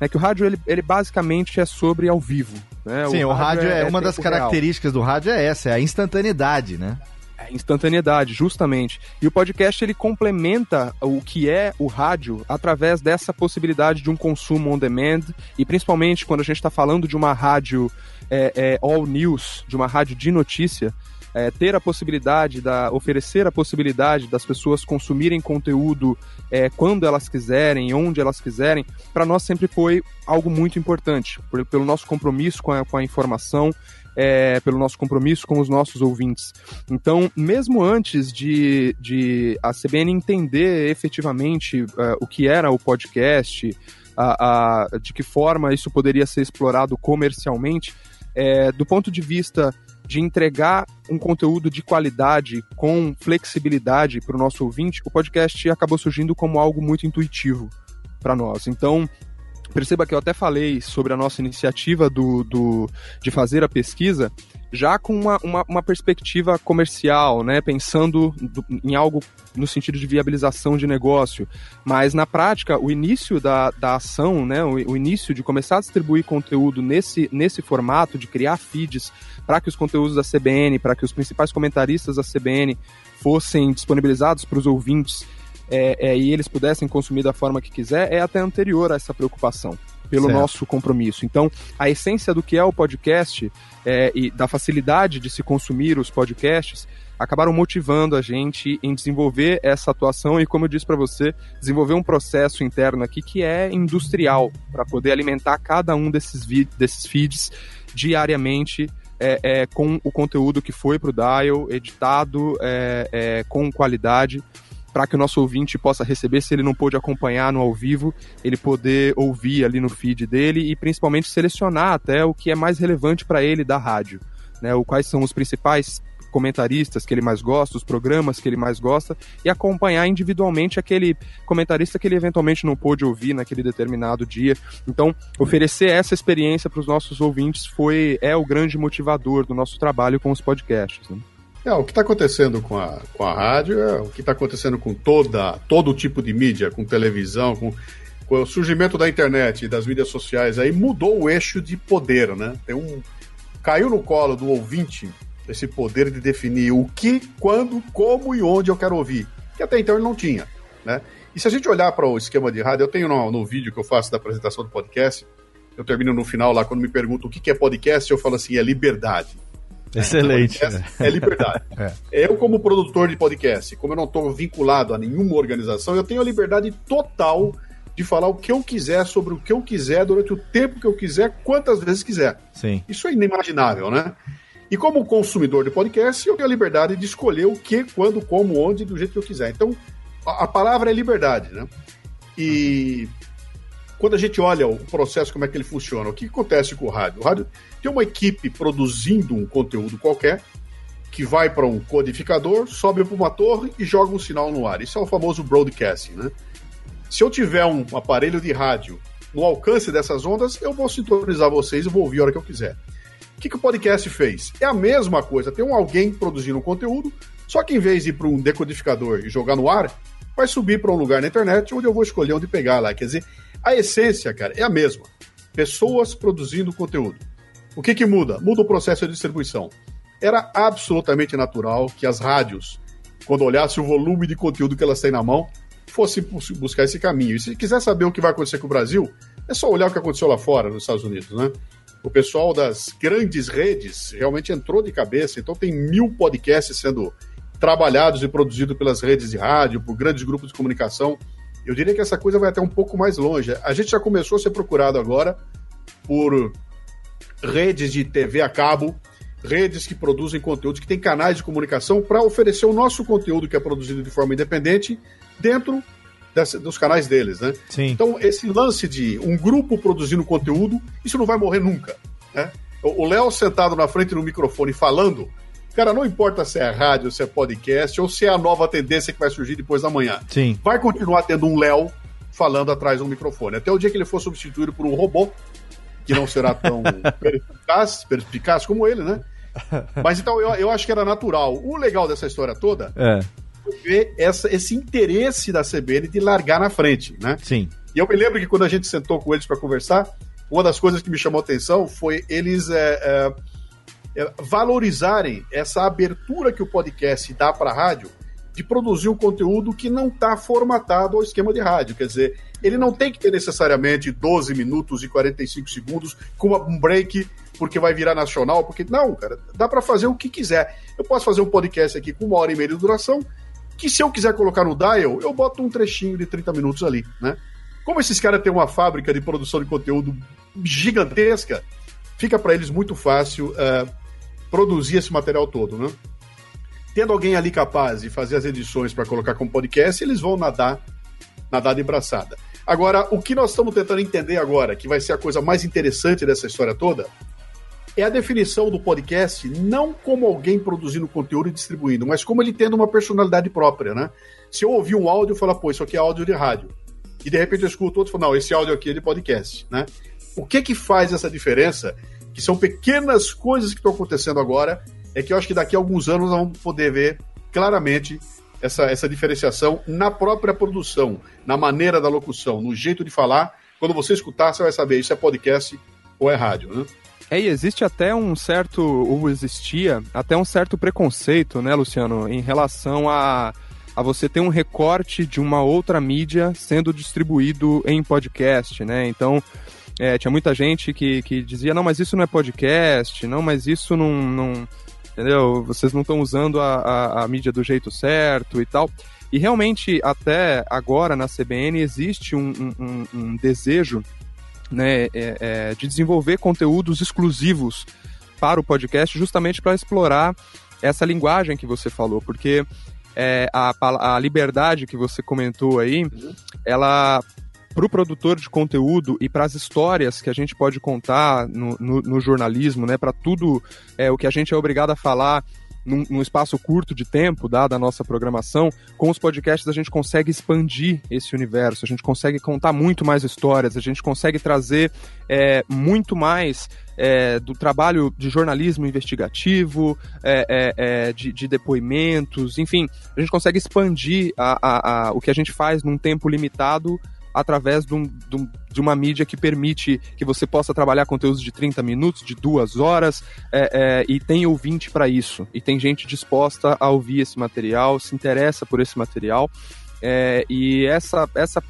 né, que o rádio ele, ele basicamente é sobre ao vivo. Né? Sim, o, o rádio, rádio, é, é uma das características real. do rádio é essa, é a instantaneidade, né? É instantaneidade, justamente. E o podcast ele complementa o que é o rádio através dessa possibilidade de um consumo on demand e principalmente quando a gente está falando de uma rádio é, é, all news, de uma rádio de notícia, é, ter a possibilidade, da, oferecer a possibilidade das pessoas consumirem conteúdo é, quando elas quiserem, onde elas quiserem, para nós sempre foi algo muito importante, por, pelo nosso compromisso com a, com a informação, é, pelo nosso compromisso com os nossos ouvintes. Então, mesmo antes de, de a CBN entender efetivamente uh, o que era o podcast, a, de que forma isso poderia ser explorado comercialmente, é, do ponto de vista de entregar um conteúdo de qualidade com flexibilidade para o nosso ouvinte, o podcast acabou surgindo como algo muito intuitivo para nós. Então, perceba que eu até falei sobre a nossa iniciativa do, do de fazer a pesquisa, já com uma, uma, uma perspectiva comercial, né, pensando do, em algo no sentido de viabilização de negócio. Mas na prática, o início da, da ação, né, o, o início de começar a distribuir conteúdo nesse, nesse formato, de criar feeds para que os conteúdos da CBN, para que os principais comentaristas da CBN fossem disponibilizados para os ouvintes é, é, e eles pudessem consumir da forma que quiser, é até anterior a essa preocupação. Pelo certo. nosso compromisso. Então, a essência do que é o podcast é, e da facilidade de se consumir os podcasts acabaram motivando a gente em desenvolver essa atuação e, como eu disse para você, desenvolver um processo interno aqui que é industrial para poder alimentar cada um desses, desses feeds diariamente é, é, com o conteúdo que foi para o Dial, editado é, é com qualidade para que o nosso ouvinte possa receber, se ele não pôde acompanhar no ao vivo, ele poder ouvir ali no feed dele e principalmente selecionar até o que é mais relevante para ele da rádio. Né, o quais são os principais comentaristas que ele mais gosta, os programas que ele mais gosta, e acompanhar individualmente aquele comentarista que ele eventualmente não pôde ouvir naquele determinado dia. Então, oferecer essa experiência para os nossos ouvintes foi é o grande motivador do nosso trabalho com os podcasts. Né? É, o que está acontecendo com a, com a rádio é o que está acontecendo com toda, todo tipo de mídia, com televisão, com, com, o surgimento da internet e das mídias sociais aí mudou o eixo de poder, né? Tem um caiu no colo do ouvinte esse poder de definir o que, quando, como e onde eu quero ouvir, que até então ele não tinha, né? E se a gente olhar para o esquema de rádio, eu tenho no, no vídeo que eu faço da apresentação do podcast, eu termino no final lá quando me perguntam o que é podcast, eu falo assim, é liberdade. Excelente. É, é liberdade. é. Eu, como produtor de podcast, como eu não estou vinculado a nenhuma organização, eu tenho a liberdade total de falar o que eu quiser sobre o que eu quiser durante o tempo que eu quiser, quantas vezes quiser. Sim. Isso é inimaginável, né? E como consumidor de podcast, eu tenho a liberdade de escolher o que, quando, como, onde, do jeito que eu quiser. Então, a, a palavra é liberdade, né? E quando a gente olha o processo, como é que ele funciona, o que acontece com o rádio? O rádio tem uma equipe produzindo um conteúdo qualquer, que vai para um codificador, sobe para uma torre e joga um sinal no ar. Isso é o famoso broadcasting, né? Se eu tiver um aparelho de rádio no alcance dessas ondas, eu vou sintonizar vocês e vou ouvir a hora que eu quiser. O que, que o podcast fez? É a mesma coisa, tem um alguém produzindo um conteúdo, só que em vez de ir para um decodificador e jogar no ar, vai subir para um lugar na internet onde eu vou escolher onde pegar lá. Quer dizer, a essência, cara, é a mesma. Pessoas produzindo conteúdo. O que, que muda? Muda o processo de distribuição. Era absolutamente natural que as rádios, quando olhasse o volume de conteúdo que elas têm na mão, fossem buscar esse caminho. E se quiser saber o que vai acontecer com o Brasil, é só olhar o que aconteceu lá fora, nos Estados Unidos, né? O pessoal das grandes redes realmente entrou de cabeça, então tem mil podcasts sendo trabalhados e produzidos pelas redes de rádio, por grandes grupos de comunicação. Eu diria que essa coisa vai até um pouco mais longe. A gente já começou a ser procurado agora por redes de TV a cabo, redes que produzem conteúdos, que têm canais de comunicação para oferecer o nosso conteúdo que é produzido de forma independente dentro dos canais deles, né? Sim. Então, esse lance de um grupo produzindo conteúdo, isso não vai morrer nunca, né? O Léo sentado na frente do microfone falando, Cara, não importa se é rádio, se é podcast ou se é a nova tendência que vai surgir depois da manhã. Sim. Vai continuar tendo um Léo falando atrás de um microfone. Até o dia que ele for substituído por um robô, que não será tão perspicaz, perspicaz como ele, né? Mas então eu, eu acho que era natural. O legal dessa história toda é ver essa, esse interesse da CBN de largar na frente, né? Sim. E eu me lembro que quando a gente sentou com eles para conversar, uma das coisas que me chamou a atenção foi eles é, é, é, valorizarem essa abertura que o podcast dá para a rádio de produzir um conteúdo que não está formatado ao esquema de rádio. Quer dizer, ele não tem que ter necessariamente 12 minutos e 45 segundos com um break porque vai virar nacional, porque não, cara, dá para fazer o que quiser. Eu posso fazer um podcast aqui com uma hora e meia de duração, que se eu quiser colocar no dial, eu boto um trechinho de 30 minutos ali, né? Como esses caras têm uma fábrica de produção de conteúdo gigantesca, fica para eles muito fácil uh, produzir esse material todo, né? Tendo alguém ali capaz de fazer as edições para colocar como podcast, eles vão nadar, nadar de braçada. Agora, o que nós estamos tentando entender agora, que vai ser a coisa mais interessante dessa história toda, é a definição do podcast não como alguém produzindo conteúdo e distribuindo, mas como ele tendo uma personalidade própria, né? Se eu ouvir um áudio e falar, pô, isso aqui é áudio de rádio, e de repente eu escuto outro e falo, não, esse áudio aqui é de podcast, né? O que que faz essa diferença? Que são pequenas coisas que estão acontecendo agora, é que eu acho que daqui a alguns anos nós vamos poder ver claramente essa, essa diferenciação na própria produção, na maneira da locução, no jeito de falar. Quando você escutar, você vai saber isso é podcast ou é rádio, né? É, e existe até um certo, ou existia, até um certo preconceito, né, Luciano, em relação a, a você ter um recorte de uma outra mídia sendo distribuído em podcast, né? Então, é, tinha muita gente que, que dizia, não, mas isso não é podcast, não, mas isso não. não entendeu? Vocês não estão usando a, a, a mídia do jeito certo e tal. E realmente, até agora na CBN existe um, um, um desejo né, é, é, de desenvolver conteúdos exclusivos para o podcast, justamente para explorar essa linguagem que você falou, porque é, a, a liberdade que você comentou aí, ela para o produtor de conteúdo e para as histórias que a gente pode contar no, no, no jornalismo, né, para tudo é, o que a gente é obrigado a falar num, num, espaço curto de tempo, dada a nossa programação, com os podcasts a gente consegue expandir esse universo, a gente consegue contar muito mais histórias, a gente consegue trazer é, muito mais é, do trabalho de jornalismo investigativo, é, é, é, de, de, depoimentos, enfim, a gente consegue expandir a, a, a, o que a gente faz num tempo limitado através de, um, de, um, de, uma mídia que permite que você possa trabalhar conteúdos de 30 minutos, de duas horas, é, é, e tem ouvinte para isso. E tem gente disposta a ouvir esse material, se interessa por esse material. É, e essa, essa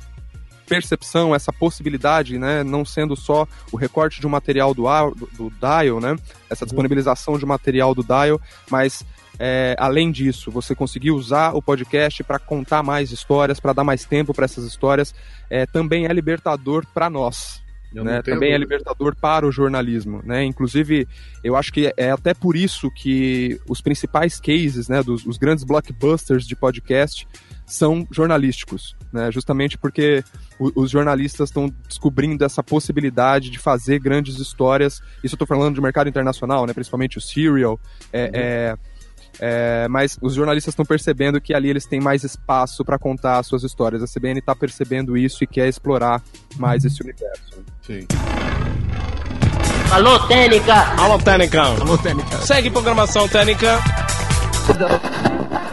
percepção, essa possibilidade, né, não sendo só o recorte de um material do, do, do Dial, né, essa disponibilização de material do Dial, mas é, além disso, você conseguir usar o podcast para contar mais histórias, para dar mais tempo para essas histórias, é, também é libertador para nós. Né? Também é libertador para o jornalismo, né? Inclusive, eu acho que é até por isso que os principais cases, né, dos os grandes blockbusters de podcast são jornalísticos, né? Justamente porque o, os jornalistas estão descobrindo essa possibilidade de fazer grandes histórias. Isso eu estou falando de mercado internacional, né? Principalmente o Serial, é, uhum. é é, mas os jornalistas estão percebendo que ali eles têm mais espaço para contar as suas histórias. A CBN está percebendo isso e quer explorar mais esse universo. Sim. Alô, Técnica! Alô, Técnica! Alô, Técnica! Segue programação Técnica!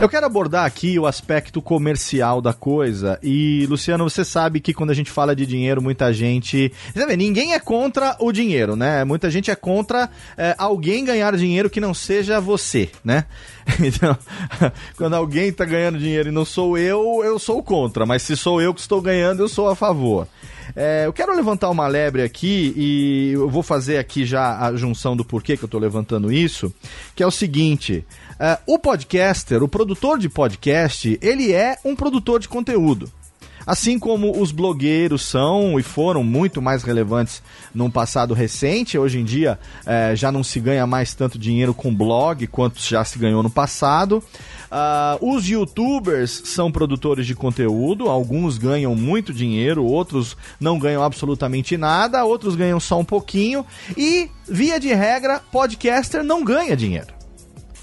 Eu quero abordar aqui o aspecto comercial da coisa. E, Luciano, você sabe que quando a gente fala de dinheiro, muita gente. Você vê, ninguém é contra o dinheiro, né? Muita gente é contra é, alguém ganhar dinheiro que não seja você, né? Então, quando alguém tá ganhando dinheiro e não sou eu, eu sou contra. Mas se sou eu que estou ganhando, eu sou a favor. É, eu quero levantar uma lebre aqui e eu vou fazer aqui já a junção do porquê que eu estou levantando isso, que é o seguinte: Uh, o podcaster, o produtor de podcast, ele é um produtor de conteúdo. Assim como os blogueiros são e foram muito mais relevantes num passado recente, hoje em dia eh, já não se ganha mais tanto dinheiro com blog quanto já se ganhou no passado. Uh, os youtubers são produtores de conteúdo, alguns ganham muito dinheiro, outros não ganham absolutamente nada, outros ganham só um pouquinho. E, via de regra, podcaster não ganha dinheiro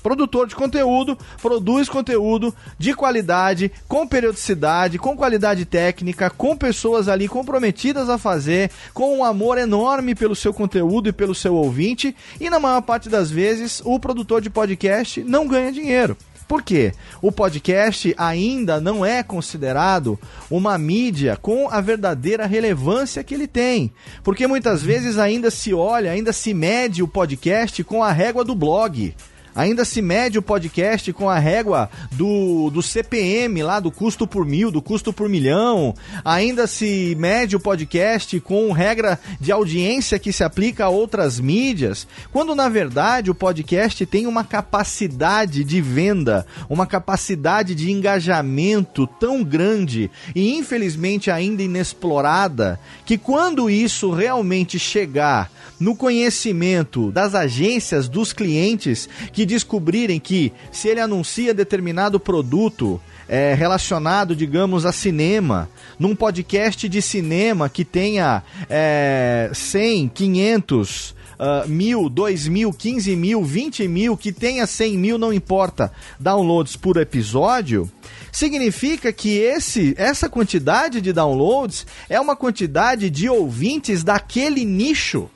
produtor de conteúdo, produz conteúdo de qualidade, com periodicidade, com qualidade técnica, com pessoas ali comprometidas a fazer, com um amor enorme pelo seu conteúdo e pelo seu ouvinte, e na maior parte das vezes o produtor de podcast não ganha dinheiro. Por quê? O podcast ainda não é considerado uma mídia com a verdadeira relevância que ele tem. Porque muitas vezes ainda se olha, ainda se mede o podcast com a régua do blog. Ainda se mede o podcast com a régua do, do CPM lá, do custo por mil, do custo por milhão. Ainda se mede o podcast com regra de audiência que se aplica a outras mídias. Quando na verdade o podcast tem uma capacidade de venda, uma capacidade de engajamento tão grande e infelizmente ainda inexplorada, que quando isso realmente chegar no conhecimento das agências, dos clientes que descobrirem que se ele anuncia determinado produto é, relacionado, digamos, a cinema, num podcast de cinema que tenha é, 100, 500, uh, mil, dois mil, quinze mil, vinte mil, que tenha cem mil, não importa, downloads por episódio, significa que esse, essa quantidade de downloads é uma quantidade de ouvintes daquele nicho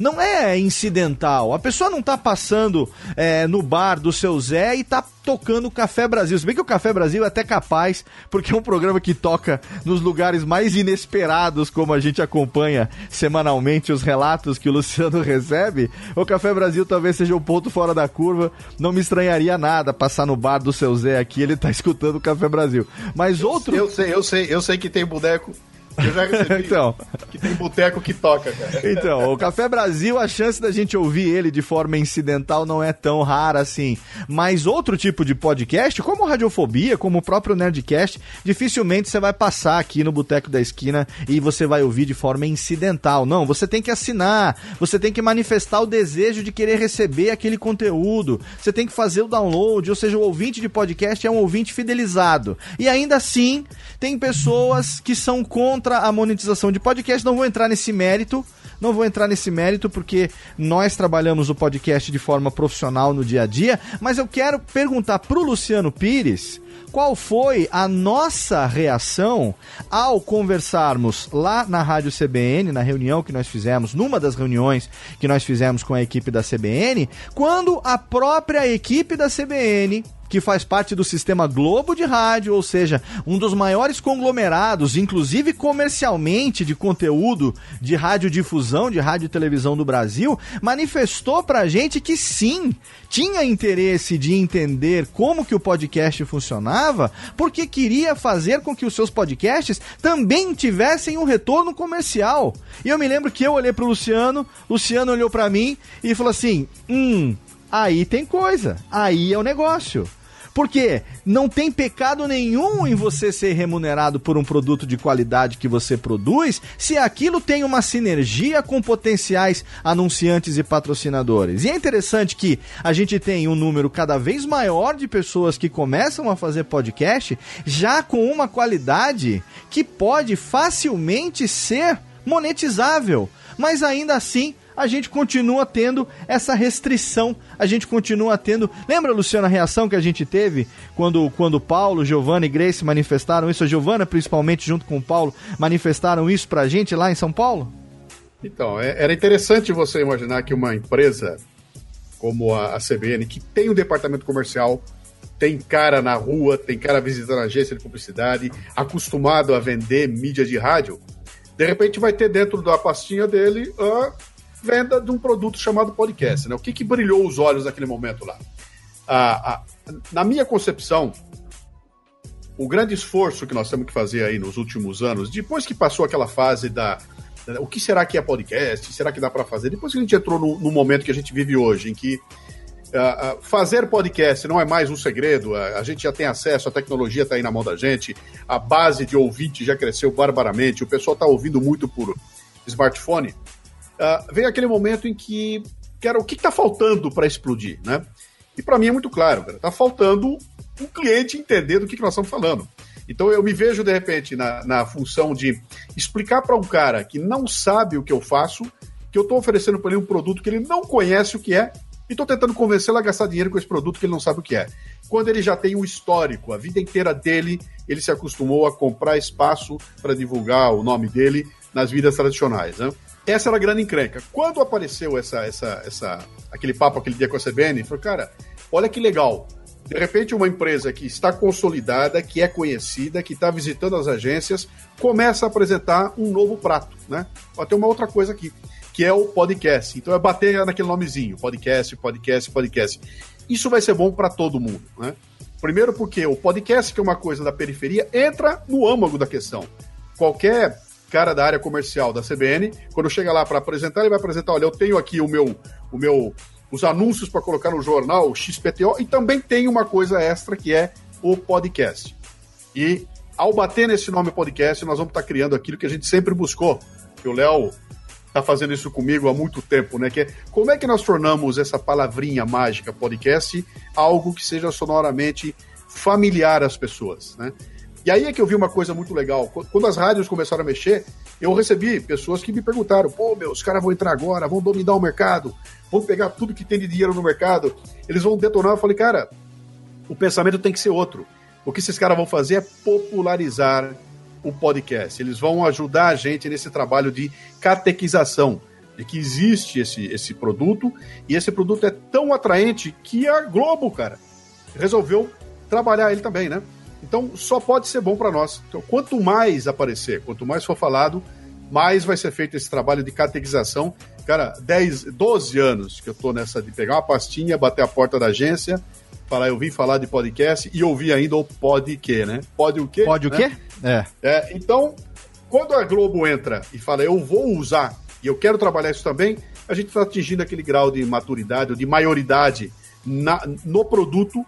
não é incidental. A pessoa não tá passando é, no bar do seu Zé e tá tocando Café Brasil. Se bem que o Café Brasil é até capaz, porque é um programa que toca nos lugares mais inesperados, como a gente acompanha semanalmente os relatos que o Luciano recebe. O Café Brasil talvez seja um ponto fora da curva. Não me estranharia nada passar no bar do seu Zé aqui, ele tá escutando o Café Brasil. Mas outro. Eu sei, eu sei, eu sei que tem boneco Eu já recebi então. que tem boteco que toca, cara. Então, o Café Brasil, a chance da gente ouvir ele de forma incidental não é tão rara assim. Mas outro tipo de podcast, como Radiofobia, como o próprio Nerdcast, dificilmente você vai passar aqui no Boteco da Esquina e você vai ouvir de forma incidental. Não, você tem que assinar, você tem que manifestar o desejo de querer receber aquele conteúdo, você tem que fazer o download, ou seja, o ouvinte de podcast é um ouvinte fidelizado. E ainda assim, tem pessoas que são contra a monetização de podcast, não vou entrar nesse mérito, não vou entrar nesse mérito porque nós trabalhamos o podcast de forma profissional no dia a dia, mas eu quero perguntar pro Luciano Pires qual foi a nossa reação ao conversarmos lá na Rádio CBN, na reunião que nós fizemos, numa das reuniões que nós fizemos com a equipe da CBN, quando a própria equipe da CBN que faz parte do sistema Globo de rádio, ou seja, um dos maiores conglomerados, inclusive comercialmente, de conteúdo de radiodifusão, de rádio e televisão do Brasil, manifestou pra gente que sim, tinha interesse de entender como que o podcast funcionava, porque queria fazer com que os seus podcasts também tivessem um retorno comercial. E eu me lembro que eu olhei pro Luciano, Luciano olhou para mim e falou assim: "Hum, aí tem coisa, aí é o negócio". Porque não tem pecado nenhum em você ser remunerado por um produto de qualidade que você produz, se aquilo tem uma sinergia com potenciais anunciantes e patrocinadores. E é interessante que a gente tem um número cada vez maior de pessoas que começam a fazer podcast já com uma qualidade que pode facilmente ser monetizável. Mas ainda assim, a gente continua tendo essa restrição, a gente continua tendo. Lembra, Luciano, a reação que a gente teve quando, quando Paulo, Giovanna e Grace manifestaram isso? A Giovanna, principalmente, junto com o Paulo, manifestaram isso pra gente lá em São Paulo? Então, é, era interessante você imaginar que uma empresa como a, a CBN, que tem um departamento comercial, tem cara na rua, tem cara visitando a agência de publicidade, acostumado a vender mídia de rádio, de repente vai ter dentro da pastinha dele a venda de um produto chamado podcast. Né? O que, que brilhou os olhos naquele momento lá? Ah, ah, na minha concepção, o grande esforço que nós temos que fazer aí nos últimos anos, depois que passou aquela fase da. O que será que é podcast? Será que dá para fazer? Depois que a gente entrou no, no, momento que a gente vive hoje, em que uh, fazer podcast não é mais um segredo, a gente já tem acesso, a tecnologia está aí na mão da gente, a base de ouvinte já cresceu barbaramente, o pessoal está ouvindo muito por smartphone uh, vem aquele momento em que, cara, o que está faltando para explodir, né? E para mim é muito claro, cara, tá faltando um cliente entender do que, que nós estamos falando. Então eu me vejo, de repente, na, na função de explicar para um cara que não sabe o que eu faço, que eu estou oferecendo para ele um produto que ele não conhece o que é, e estou tentando convencê-lo a gastar dinheiro com esse produto que ele não sabe o que é. Quando ele já tem um histórico, a vida inteira dele, ele se acostumou a comprar espaço para divulgar o nome dele nas vidas tradicionais. Né? Essa era a grande encrenca. Quando apareceu essa, essa, essa, aquele papo aquele dia com a CBN, falou, cara, olha que legal. De repente, uma empresa que está consolidada, que é conhecida, que está visitando as agências, começa a apresentar um novo prato, né? Tem uma outra coisa aqui, que é o podcast. Então é bater naquele nomezinho, podcast, podcast, podcast. Isso vai ser bom para todo mundo, né? Primeiro porque o podcast, que é uma coisa da periferia, entra no âmago da questão. Qualquer cara da área comercial da CBN, quando chega lá para apresentar, ele vai apresentar, olha, eu tenho aqui o meu, o meu, os anúncios para colocar no jornal, XPTO, e também tem uma coisa extra que é o podcast. E ao bater nesse nome podcast, nós vamos estar tá criando aquilo que a gente sempre buscou, que o Léo está fazendo isso comigo há muito tempo, né? Que é como é que nós tornamos essa palavrinha mágica podcast algo que seja sonoramente familiar às pessoas, né? E aí é que eu vi uma coisa muito legal. Quando as rádios começaram a mexer, eu recebi pessoas que me perguntaram: pô, meu, os caras vão entrar agora, vão dominar o mercado, vão pegar tudo que tem de dinheiro no mercado, eles vão detonar. Eu falei, cara, o pensamento tem que ser outro. O que esses caras vão fazer é popularizar o podcast. Eles vão ajudar a gente nesse trabalho de catequização, de que existe esse, esse produto, e esse produto é tão atraente que a Globo, cara, resolveu trabalhar ele também, né? Então, só pode ser bom para nós. Então, quanto mais aparecer, quanto mais for falado, mais vai ser feito esse trabalho de catequização. Cara, 10, 12 anos que eu tô nessa de pegar uma pastinha, bater a porta da agência, falar, eu vim falar de podcast e ouvir ainda o pod que, né? Pode o quê? Pode né? o quê? É. é. Então, quando a Globo entra e fala, eu vou usar e eu quero trabalhar isso também, a gente está atingindo aquele grau de maturidade ou de maioridade na, no produto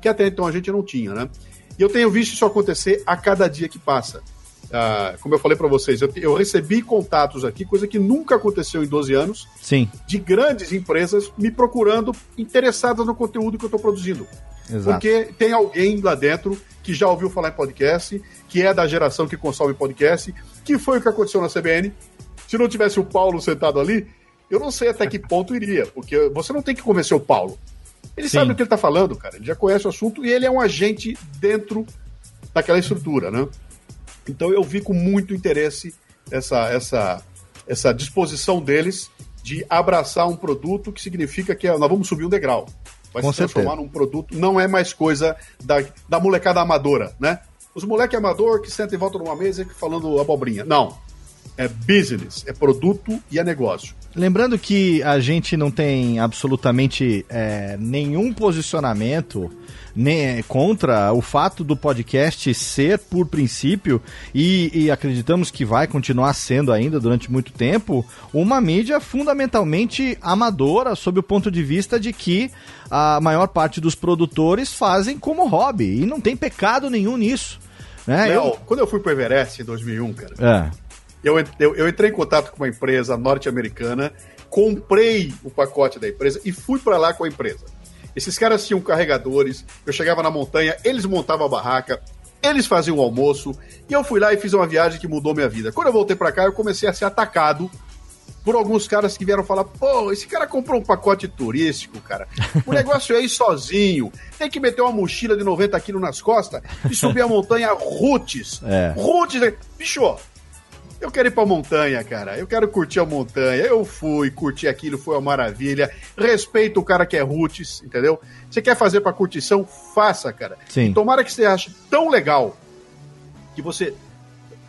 que até então a gente não tinha, né? E eu tenho visto isso acontecer a cada dia que passa. Ah, como eu falei para vocês, eu, eu, recebi contatos aqui, coisa que nunca aconteceu em 12 anos, Sim. de grandes empresas me procurando interessadas no conteúdo que eu estou produzindo. Exato. Porque tem alguém lá dentro que já ouviu falar em podcast, que é da geração que consome podcast, que foi o que aconteceu na CBN. Se não tivesse o Paulo sentado ali, eu não sei até que ponto iria, porque você não tem que convencer o Paulo. Ele Sim. sabe o que ele está falando, cara. Ele já conhece o assunto e ele é um agente dentro daquela estrutura, né? Então eu vi com muito interesse essa, essa, essa disposição deles de abraçar um produto que significa que nós vamos subir um degrau. Vai com se transformar certeza. num produto, não é mais coisa da, da molecada amadora, né? Os moleques amador que sentem em volta numa mesa falando abobrinha. Não. É business, é produto e é negócio. Lembrando que a gente não tem absolutamente é, nenhum posicionamento né, contra o fato do podcast ser, por princípio, e, e, acreditamos que vai continuar sendo ainda durante muito tempo, uma mídia fundamentalmente amadora, sob o ponto de vista de que a maior parte dos produtores fazem como hobby, e não tem pecado nenhum nisso. Né? Léo, eu... quando eu fui pro Everest em 2001, cara, é. Eu, eu, eu entrei em contato com uma empresa norte-americana, comprei o pacote da empresa e fui para lá com a empresa. Esses caras tinham carregadores, eu chegava na montanha, eles montavam a barraca, eles faziam o almoço, e eu fui lá e fiz uma viagem que mudou minha vida. Quando eu voltei para cá, eu comecei a ser atacado por alguns caras que vieram falar: pô, esse cara comprou um pacote turístico, cara. O negócio é ir sozinho. Tem que meter uma mochila de 90 quilos nas costas e subir a montanha Roots. É. Roots, bicho, eu quero ir pra montanha, cara. Eu quero curtir a montanha. Eu fui, curti aquilo, foi uma maravilha. Respeito o cara que é roots, entendeu? Você quer fazer pra curtição? Faça, cara. Sim. E tomara que você ache tão legal que você.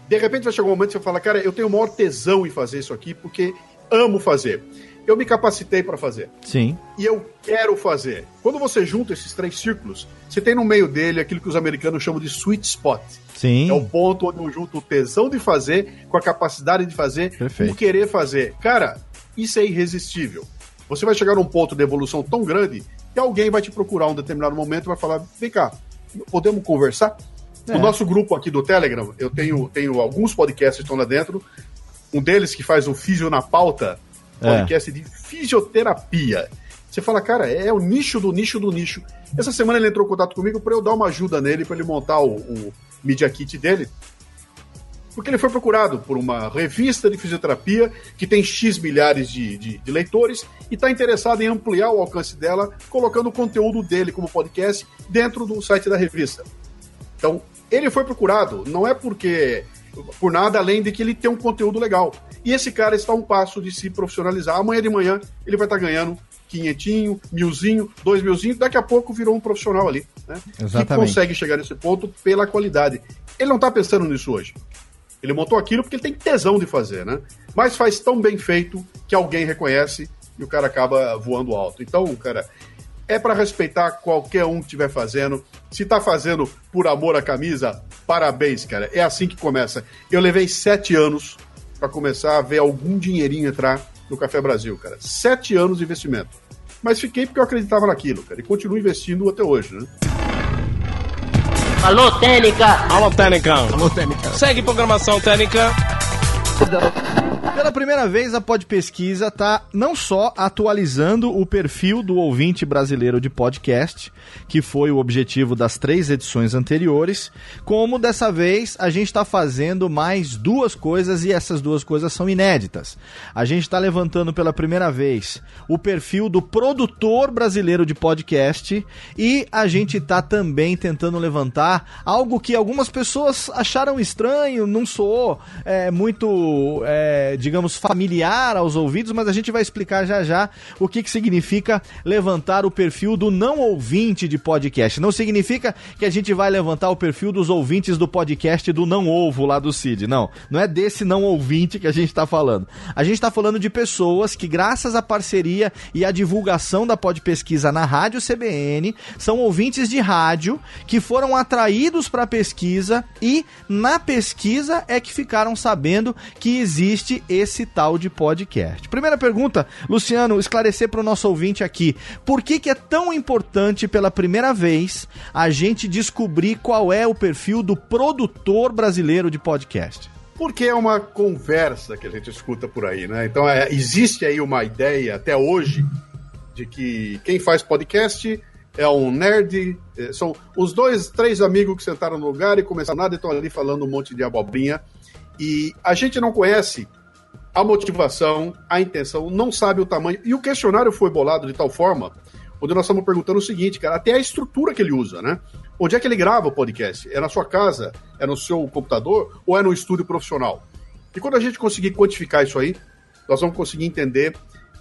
De repente vai chegar um momento que você fala, cara, eu tenho o maior tesão em fazer isso aqui porque amo fazer. Eu me capacitei para fazer. Sim. E eu quero fazer. Quando você junta esses três círculos, você tem no meio dele aquilo que os americanos chamam de sweet spot. Sim. É o ponto onde eu junto o tesão de fazer com a capacidade de fazer, Perfeito. o querer fazer. Cara, isso é irresistível. Você vai chegar num ponto de evolução tão grande que alguém vai te procurar um determinado momento e vai falar: vem cá, podemos conversar? É. O nosso grupo aqui do Telegram, eu tenho, tenho alguns podcasts que estão lá dentro. Um deles que faz o Físio na Pauta. Podcast é. de fisioterapia. Você fala, cara, é o nicho do nicho do nicho. Essa semana ele entrou em contato comigo para eu dar uma ajuda nele, para ele montar o, o Media Kit dele. Porque ele foi procurado por uma revista de fisioterapia que tem X milhares de, de, de leitores e está interessado em ampliar o alcance dela, colocando o conteúdo dele como podcast dentro do site da revista. Então, ele foi procurado, não é porque por nada além de que ele tem um conteúdo legal. E esse cara está a um passo de se profissionalizar. Amanhã de manhã ele vai estar ganhando quinhentinho, milzinho, dois milzinho, daqui a pouco virou um profissional ali, né? Exatamente. Que consegue chegar nesse ponto pela qualidade. Ele não está pensando nisso hoje. Ele montou aquilo porque ele tem tesão de fazer, né? Mas faz tão bem feito que alguém reconhece e o cara acaba voando alto. Então, cara, é para respeitar qualquer um que estiver fazendo. Se tá fazendo por amor à camisa, parabéns, cara. É assim que começa. Eu levei sete anos para começar a ver algum dinheirinho entrar no Café Brasil, cara. Sete anos de investimento. Mas fiquei porque eu acreditava naquilo, cara. E continuo investindo até hoje, né? Alô, Técnica! Alô, Técnica! Alô, Técnica! Segue programação Técnica! Pela primeira vez, a Pod Pesquisa está não só atualizando o perfil do ouvinte brasileiro de podcast, que foi o objetivo das três edições anteriores, como dessa vez a gente está fazendo mais duas coisas e essas duas coisas são inéditas. A gente está levantando pela primeira vez o perfil do produtor brasileiro de podcast e a gente está também tentando levantar algo que algumas pessoas acharam estranho, não soou é, muito. É, digamos, familiar aos ouvidos, mas a gente vai explicar já já o que, que significa levantar o perfil do não ouvinte de podcast. Não significa que a gente vai levantar o perfil dos ouvintes do podcast do Não Ovo lá do Cid. Não, não é desse não ouvinte que a gente está falando. A gente está falando de pessoas que, graças à parceria e à divulgação da Pod Pesquisa na Rádio CBN, são ouvintes de rádio que foram atraídos para a pesquisa e na pesquisa é que ficaram sabendo que existe esse tal de podcast. Primeira pergunta, Luciano, esclarecer para o nosso ouvinte aqui, por que, que é tão importante pela primeira vez a gente descobrir qual é o perfil do produtor brasileiro de podcast? Porque é uma conversa que a gente escuta por aí, né? Então é, existe aí uma ideia até hoje de que quem faz podcast é um nerd. É, são os dois, três amigos que sentaram no lugar e começaram nada e estão ali falando um monte de abobrinha. E a gente não conhece a motivação, a intenção, não sabe o tamanho. E o questionário foi bolado de tal forma, onde nós estamos perguntando o seguinte, cara, até a estrutura que ele usa, né? Onde é que ele grava o podcast? É na sua casa? É no seu computador? Ou é no estúdio profissional? E quando a gente conseguir quantificar isso aí, nós vamos conseguir entender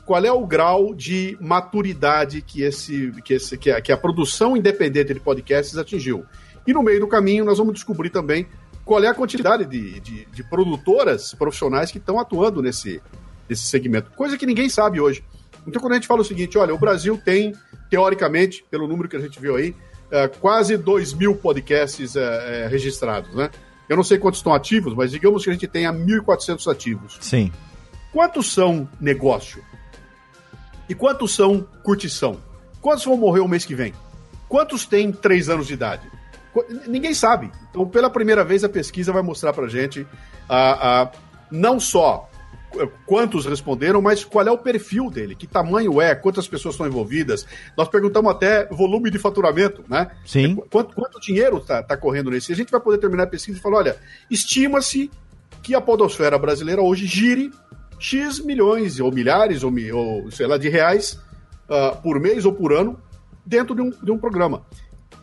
qual é o grau de maturidade que, esse, que, esse, que, a, que a produção independente de podcasts atingiu. E no meio do caminho, nós vamos descobrir também qual é a quantidade de, de, de produtoras profissionais que estão atuando nesse, nesse segmento. Coisa que ninguém sabe hoje. Então, quando a gente fala o seguinte, olha, o Brasil tem, teoricamente, pelo número que a gente viu aí, é, quase 2 mil podcasts é, é, registrados, né? Eu não sei quantos estão ativos, mas digamos que a gente tenha 1.400 ativos. Sim. Quantos são negócio? E quantos são curtição? Quantos vão morrer o mês que vem? Quantos têm 3 anos de idade? Ninguém sabe. Então, pela primeira vez, a pesquisa vai mostrar para gente a, a, não só quantos responderam, mas qual é o perfil dele, que tamanho é, quantas pessoas estão envolvidas. Nós perguntamos até volume de faturamento, né? Sim. Quanto, quanto dinheiro está tá correndo nesse? A gente vai poder terminar a pesquisa e falar: olha, estima-se que a podosfera brasileira hoje gire X milhões, ou milhares, ou, ou sei lá, de reais uh, por mês ou por ano dentro de um, de um programa.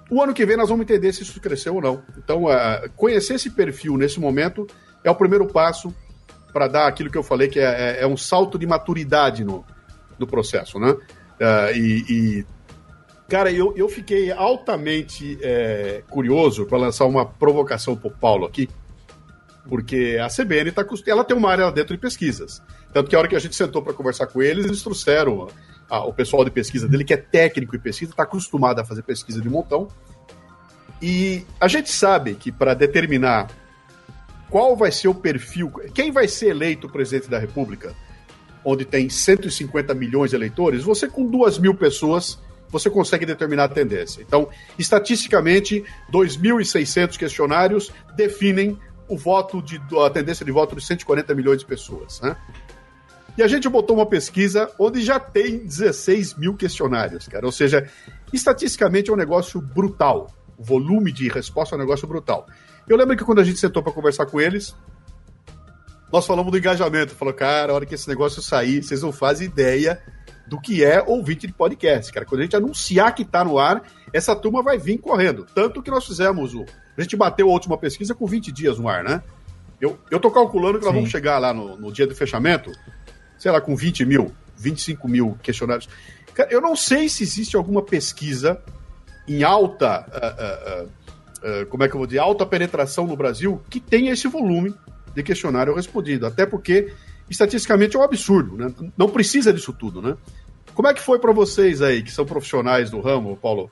O ano que vem nós vamos entender se isso cresceu ou não. Então, uh, conhecer esse perfil nesse momento é o primeiro passo para dar aquilo que eu falei, que é, é, é, um salto de maturidade no, no processo, né? Uh, e, e, cara, eu, eu fiquei altamente é, curioso para lançar uma provocação para o Paulo aqui, porque a CBN tá, ela tem uma área dentro de pesquisas. Tanto que a hora que a gente sentou para conversar com eles, eles trouxeram a, o pessoal de pesquisa dele, que é técnico em pesquisa, está acostumado a fazer pesquisa de montão. E a gente sabe que para determinar qual vai ser o perfil, quem vai ser eleito presidente da República, onde tem 150 milhões de eleitores, você com duas mil pessoas você consegue determinar a tendência. Então, estatisticamente, 2.600 questionários definem o voto de a tendência de voto de 140 milhões de pessoas, né? E a gente botou uma pesquisa onde já tem 16 mil questionários, cara. Ou seja, estatisticamente é um negócio brutal. O volume de resposta é um negócio brutal. Eu lembro que quando a gente sentou para conversar com eles, nós falamos do engajamento. Falou, cara, a hora que esse negócio sair, vocês não fazem ideia do que é ouvinte de podcast, cara. Quando a gente anunciar que tá no ar, essa turma vai vir correndo. Tanto que nós fizemos o a gente bateu a última pesquisa com 20 dias no ar, né? Eu, eu tô calculando que nós vamos chegar lá no, no dia do fechamento, sei lá, com 20 mil, 25 mil questionários. Cara, eu não sei se existe alguma pesquisa em alta, uh, uh, uh, como é que eu vou dizer, alta penetração no Brasil que tenha esse volume de questionário respondido. Até porque, estatisticamente, é um absurdo, né? Não precisa disso tudo, né? Como é que foi para vocês aí, que são profissionais do ramo, Paulo?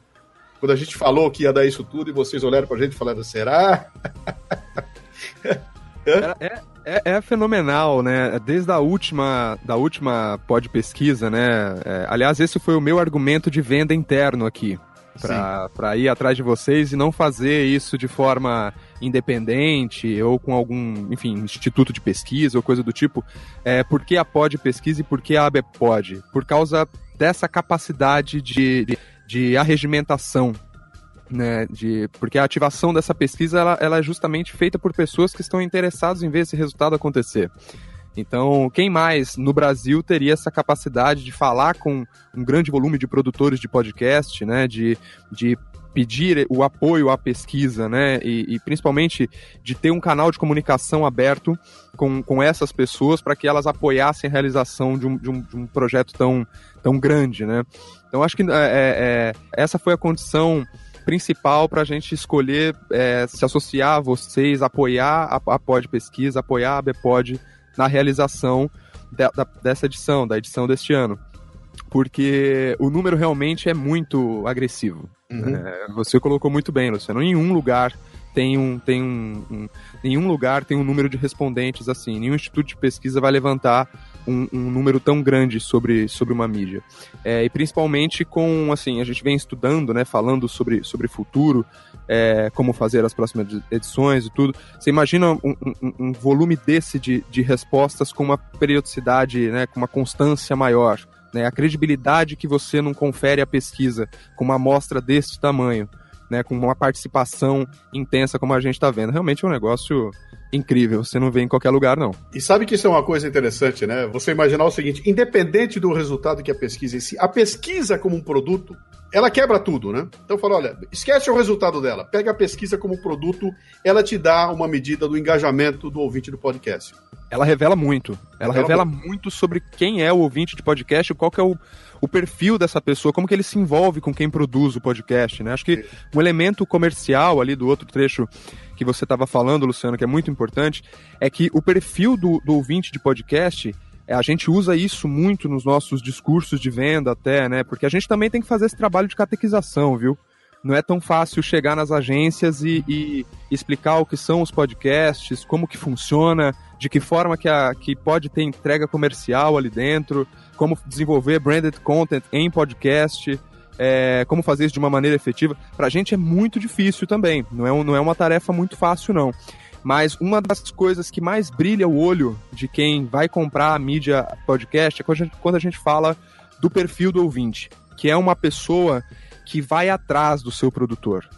quando a gente falou que ia dar isso tudo e vocês olharam pra gente e falaram, será? é, é, fenomenal, né? Desde a última, da última pod pesquisa, né? É, aliás, esse foi o meu argumento de venda interno aqui. Para ir atrás de vocês e não fazer isso de forma independente ou com algum, enfim, instituto de pesquisa ou coisa do tipo. É, por que a pod pesquisa e por que a ABPod? Por causa dessa capacidade de, de de arregimentação, né, de, porque a ativação dessa pesquisa ela, ela é justamente feita por pessoas que estão interessadas em ver esse resultado acontecer. Então, quem mais no Brasil teria essa capacidade de falar com um grande volume de produtores de podcast, né? De, de pedir o apoio à pesquisa, né? E, e, principalmente de ter um canal de comunicação aberto com, com essas pessoas para que elas apoiassem a realização de um, de um, de um projeto tão, tão grande, né? Então acho que é, é, é essa foi a condição principal para a gente escolher é, se associar a vocês, apoiar a, a Pod Pesquisa, apoiar a Bpod na realização de, da, dessa edição, da edição deste ano. Porque o número realmente é muito agressivo. Uhum. É, você colocou muito bem, Luciano. Em nenhum lugar tem um, tem um, um, nenhum lugar tem um número de respondentes assim. Nenhum instituto de pesquisa vai levantar um, um número tão grande sobre, sobre uma mídia. É, e principalmente com, assim, a gente vem estudando, né, falando sobre, sobre futuro, é, como fazer as próximas edições e tudo. Você imagina um, um, um, volume desse de, de respostas com uma periodicidade, né, com uma constância maior. Né, a credibilidade que você não confere à pesquisa com uma amostra desse tamanho, né, com uma participação intensa como a gente está vendo. Realmente é um negócio incrível, você não vê em qualquer lugar, não. E sabe que isso é uma coisa interessante, né? Você imaginar o seguinte: independente do resultado que a pesquisa em si, a pesquisa como um produto, ela quebra tudo, né? Então fala, olha, esquece o resultado dela, pega a pesquisa como produto, ela te dá uma medida do engajamento do ouvinte do podcast. Ela revela muito. Ela revela, revela muito sobre quem é o ouvinte de podcast, qual que é o, o perfil dessa pessoa, como que ele se envolve com quem produz o podcast, né? Acho que um elemento comercial ali do outro trecho que você estava falando, Luciano, que é muito importante, é que o perfil do, do ouvinte de podcast é, a gente usa isso muito nos nossos discursos de venda até, né? Porque a gente também tem que fazer esse trabalho de catequização, viu? Não é tão fácil chegar nas agências e, e explicar o que são os podcasts, como que funciona, de que forma que, a, que pode ter entrega comercial ali dentro, como desenvolver branded content em podcast, é, como fazer isso de uma maneira efetiva. Pra gente é muito difícil também, não é, não é uma tarefa muito fácil não. Mas uma das coisas que mais brilha o olho de quem vai comprar a mídia podcast é quando a gente, quando a gente fala do perfil do ouvinte, que é uma pessoa que vai atrás do seu produtor.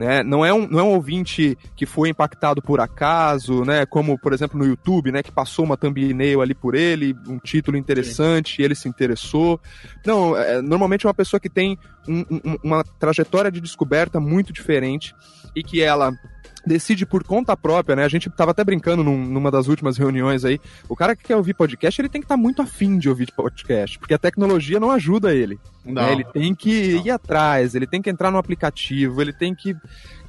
Né? Não, é um, não é um ouvinte que foi impactado por acaso, né? como, por exemplo, no YouTube, né? que passou uma thumbnail ali por ele, um título interessante, Sim. e ele se interessou. Não, é, normalmente é uma pessoa que tem um, um, uma trajetória de descoberta muito diferente e que ela decide por conta própria, né? A gente tava até brincando num, numa das últimas reuniões aí. O cara que quer ouvir podcast, ele tem que estar tá muito afim de ouvir podcast, porque a tecnologia não ajuda ele. Né? Ele tem que não. ir atrás, ele tem que entrar no aplicativo, ele tem que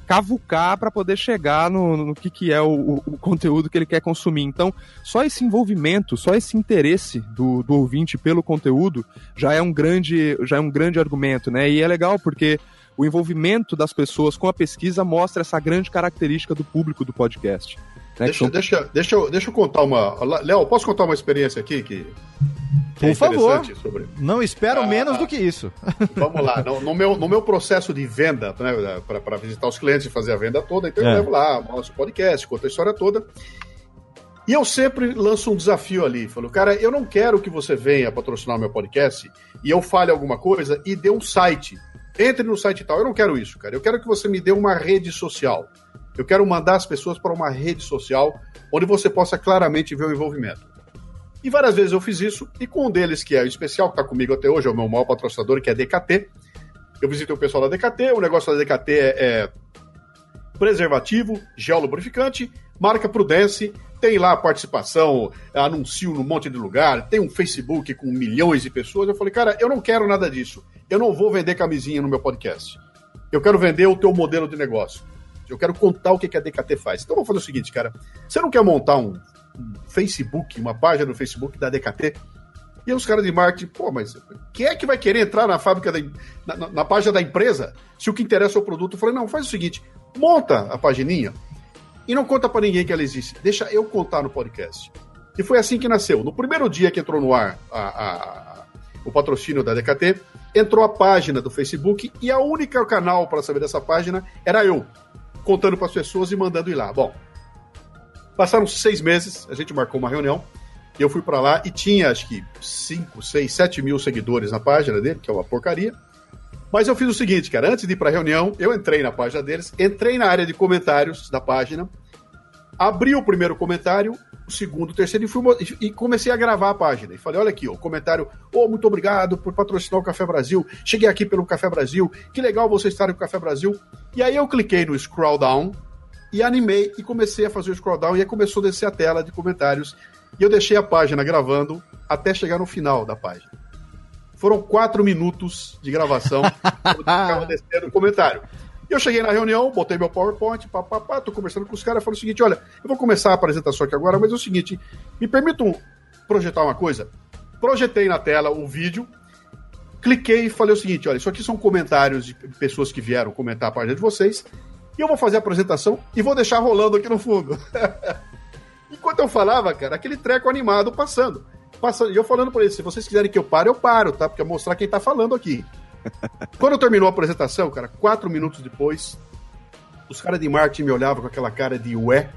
cavucar para poder chegar no, no que, que é o, o, conteúdo que ele quer consumir. Então, só esse envolvimento, só esse interesse do, do ouvinte pelo conteúdo já é um grande, já é um grande argumento, né? E é legal porque o envolvimento das pessoas com a pesquisa mostra essa grande característica do público do podcast. Né? Deixa, deixa, deixa, eu, deixa eu contar uma. Léo, posso contar uma experiência aqui que. que é Por favor. Sobre... Não espero ah, menos do que isso. Vamos lá. No, no, meu, no meu processo de venda, né, para visitar os clientes e fazer a venda toda, então é. eu levo lá, mostro o podcast, conto a história toda. E eu sempre lanço um desafio ali. Falo, cara, eu não quero que você venha patrocinar o meu podcast e eu fale alguma coisa e dê um site entre no site e tal. Eu não quero isso, cara. Eu quero que você me dê uma rede social. Eu quero mandar as pessoas para uma rede social onde você possa claramente ver o envolvimento. E várias vezes eu fiz isso, e com um deles, que é o especial, que está comigo até hoje, é o meu maior patrocinador, que é a DKT. Eu visitei o pessoal da DKT, o negócio da DKT é, é preservativo, gel lubrificante, marca Prudence, tem lá participação, anuncio num monte de lugar, tem um Facebook com milhões de pessoas. Eu falei, cara, eu não quero nada disso. Eu não vou vender camisinha no meu podcast. Eu quero vender o teu modelo de negócio. Eu quero contar o que a DKT faz. Então vou fazer o seguinte, cara. Você não quer montar um, um Facebook, uma página no Facebook da DKT? E os caras de marketing, pô, mas quem é que vai querer entrar na fábrica, da, na, na, página da empresa, se o que interessa é o produto? Eu falei, não, faz o seguinte, monta a pagininha e não conta para ninguém que ela existe. Deixa eu contar no podcast. E foi assim que nasceu. No primeiro dia que entrou no ar a, a, o patrocínio da DKT, entrou a página do Facebook e a única canal para saber dessa página era eu, contando para as pessoas e mandando ir lá. Bom, passaram seis meses, a gente marcou uma reunião, eu fui para lá e tinha acho que 5, 6, 7 mil seguidores na página dele, que é uma porcaria. Mas eu fiz o seguinte, cara, antes de ir para a reunião, eu entrei na página deles, entrei na área de comentários da página, abri o primeiro comentário, o segundo, o terceiro, e, fui, e comecei a gravar a página. E falei: olha aqui, o comentário, oh, muito obrigado por patrocinar o Café Brasil. Cheguei aqui pelo Café Brasil, que legal você estar no Café Brasil. E aí eu cliquei no scroll down e animei e comecei a fazer o scroll down, e aí começou a descer a tela de comentários. E eu deixei a página gravando até chegar no final da página. Foram quatro minutos de gravação, eu ficava descendo o comentário. E eu cheguei na reunião, botei meu PowerPoint, papapá, tô conversando com os caras, falei o seguinte, olha, eu vou começar a apresentação aqui agora, mas é o seguinte, me permitam projetar uma coisa? Projetei na tela o vídeo, cliquei e falei o seguinte, olha, isso aqui são comentários de pessoas que vieram comentar a página de vocês, e eu vou fazer a apresentação e vou deixar rolando aqui no fundo. Enquanto eu falava, cara, aquele treco animado passando passando, e eu falando para eles, se vocês quiserem que eu pare, eu paro, tá? Porque é mostrar quem tá falando aqui. Quando terminou a apresentação, cara, quatro minutos depois, os caras de marketing me olhavam com aquela cara de ué,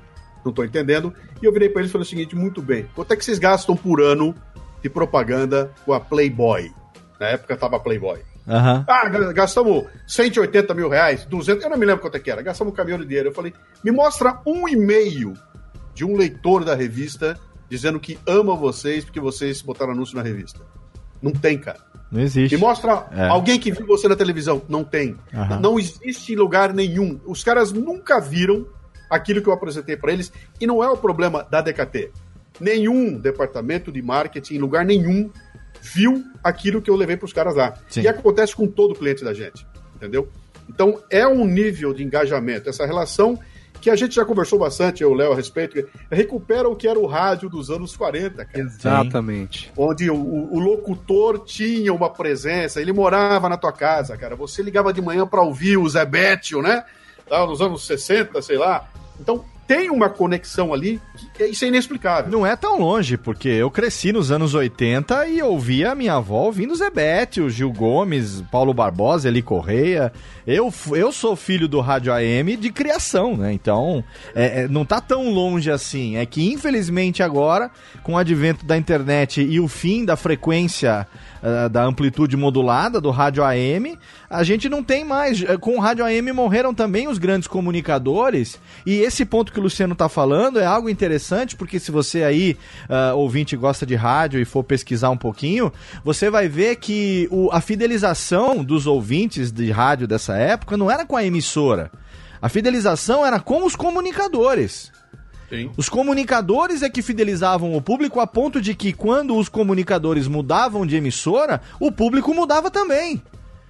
não tô entendendo, e eu virei para eles e falei o seguinte, muito bem, quanto é que vocês gastam por ano de propaganda com a Playboy? Na época tava Playboy. Uhum. Ah, gastamos 180 mil reais, 200, eu não me lembro quanto é que era, gastamos um caminhão de dinheiro. Eu falei, me mostra um e-mail de um leitor da revista dizendo que ama vocês porque vocês botaram anúncio na revista. Não tem, cara. Não existe. E mostra é. alguém que viu você na televisão. Não tem. Uhum. Não existe em lugar nenhum. Os caras nunca viram aquilo que eu apresentei para eles. E não é o problema da DKT. Nenhum departamento de marketing, em lugar nenhum, viu aquilo que eu levei para os caras lá. Sim. E acontece com todo cliente da gente. Entendeu? Então é um nível de engajamento. Essa relação que a gente já conversou bastante, eu, Léo, a respeito, recupera o que era o rádio dos anos 40, cara. Exatamente. Onde o, o, locutor tinha uma presença, ele morava na tua casa, cara. Você ligava de manhã para ouvir o Zé Bétio, né? Tava nos anos 60, sei lá. Então, tem uma conexão ali que é, isso é inexplicável. Não é tão longe, porque eu cresci nos anos 80 e ouvia a minha avó ouvindo Zebete, o Gil Gomes, Paulo Barbosa, Eli Correia. Eu, eu sou filho do Rádio AM de criação, né? Então, é, é, não tá tão longe assim. É que, infelizmente, agora, com o advento da internet e o fim da frequência uh, da amplitude modulada do rádio AM, a gente não tem mais. Eh, com o rádio AM morreram também os grandes comunicadores, e esse ponto que o Luciano está falando é algo interessante, porque se você aí, uh, ouvinte, gosta de rádio e for pesquisar um pouquinho, você vai ver que o, a fidelização dos ouvintes de rádio dessa época não era com a emissora. A fidelização era com os comunicadores. Sim. Os comunicadores é que fidelizavam o público a ponto de que quando os comunicadores mudavam de emissora, o público mudava também.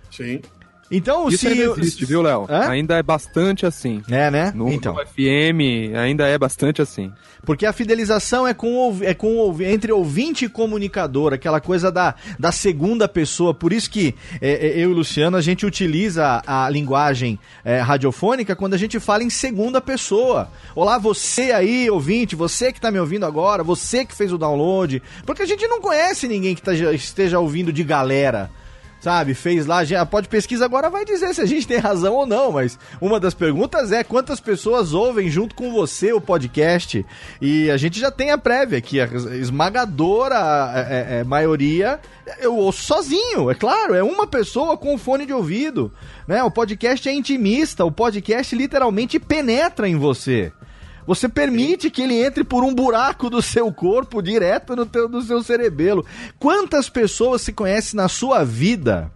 Sim. Então, Isso se. Ainda existe, viu, Léo? Ainda é bastante assim. É, né? No, então. no FM ainda é bastante assim. Porque a fidelização é com, é com entre ouvinte e comunicador, aquela coisa da, da segunda pessoa. Por isso que é, é, eu e o Luciano a gente utiliza a linguagem é, radiofônica quando a gente fala em segunda pessoa. Olá, você aí, ouvinte, você que está me ouvindo agora, você que fez o download. Porque a gente não conhece ninguém que tá, esteja ouvindo de galera sabe? Fez lá, já pode pesquisa agora vai dizer se a gente tem razão ou não, mas uma das perguntas é quantas pessoas ouvem junto com você o podcast e a gente já tem a prévia que a esmagadora é, é, é, maioria eu ouço sozinho, é claro, é uma pessoa com fone de ouvido, né? O podcast é intimista, o podcast literalmente penetra em você. Você permite que ele entre por um buraco do seu corpo direto no, teu, no seu cerebelo. Quantas pessoas se conhecem na sua vida?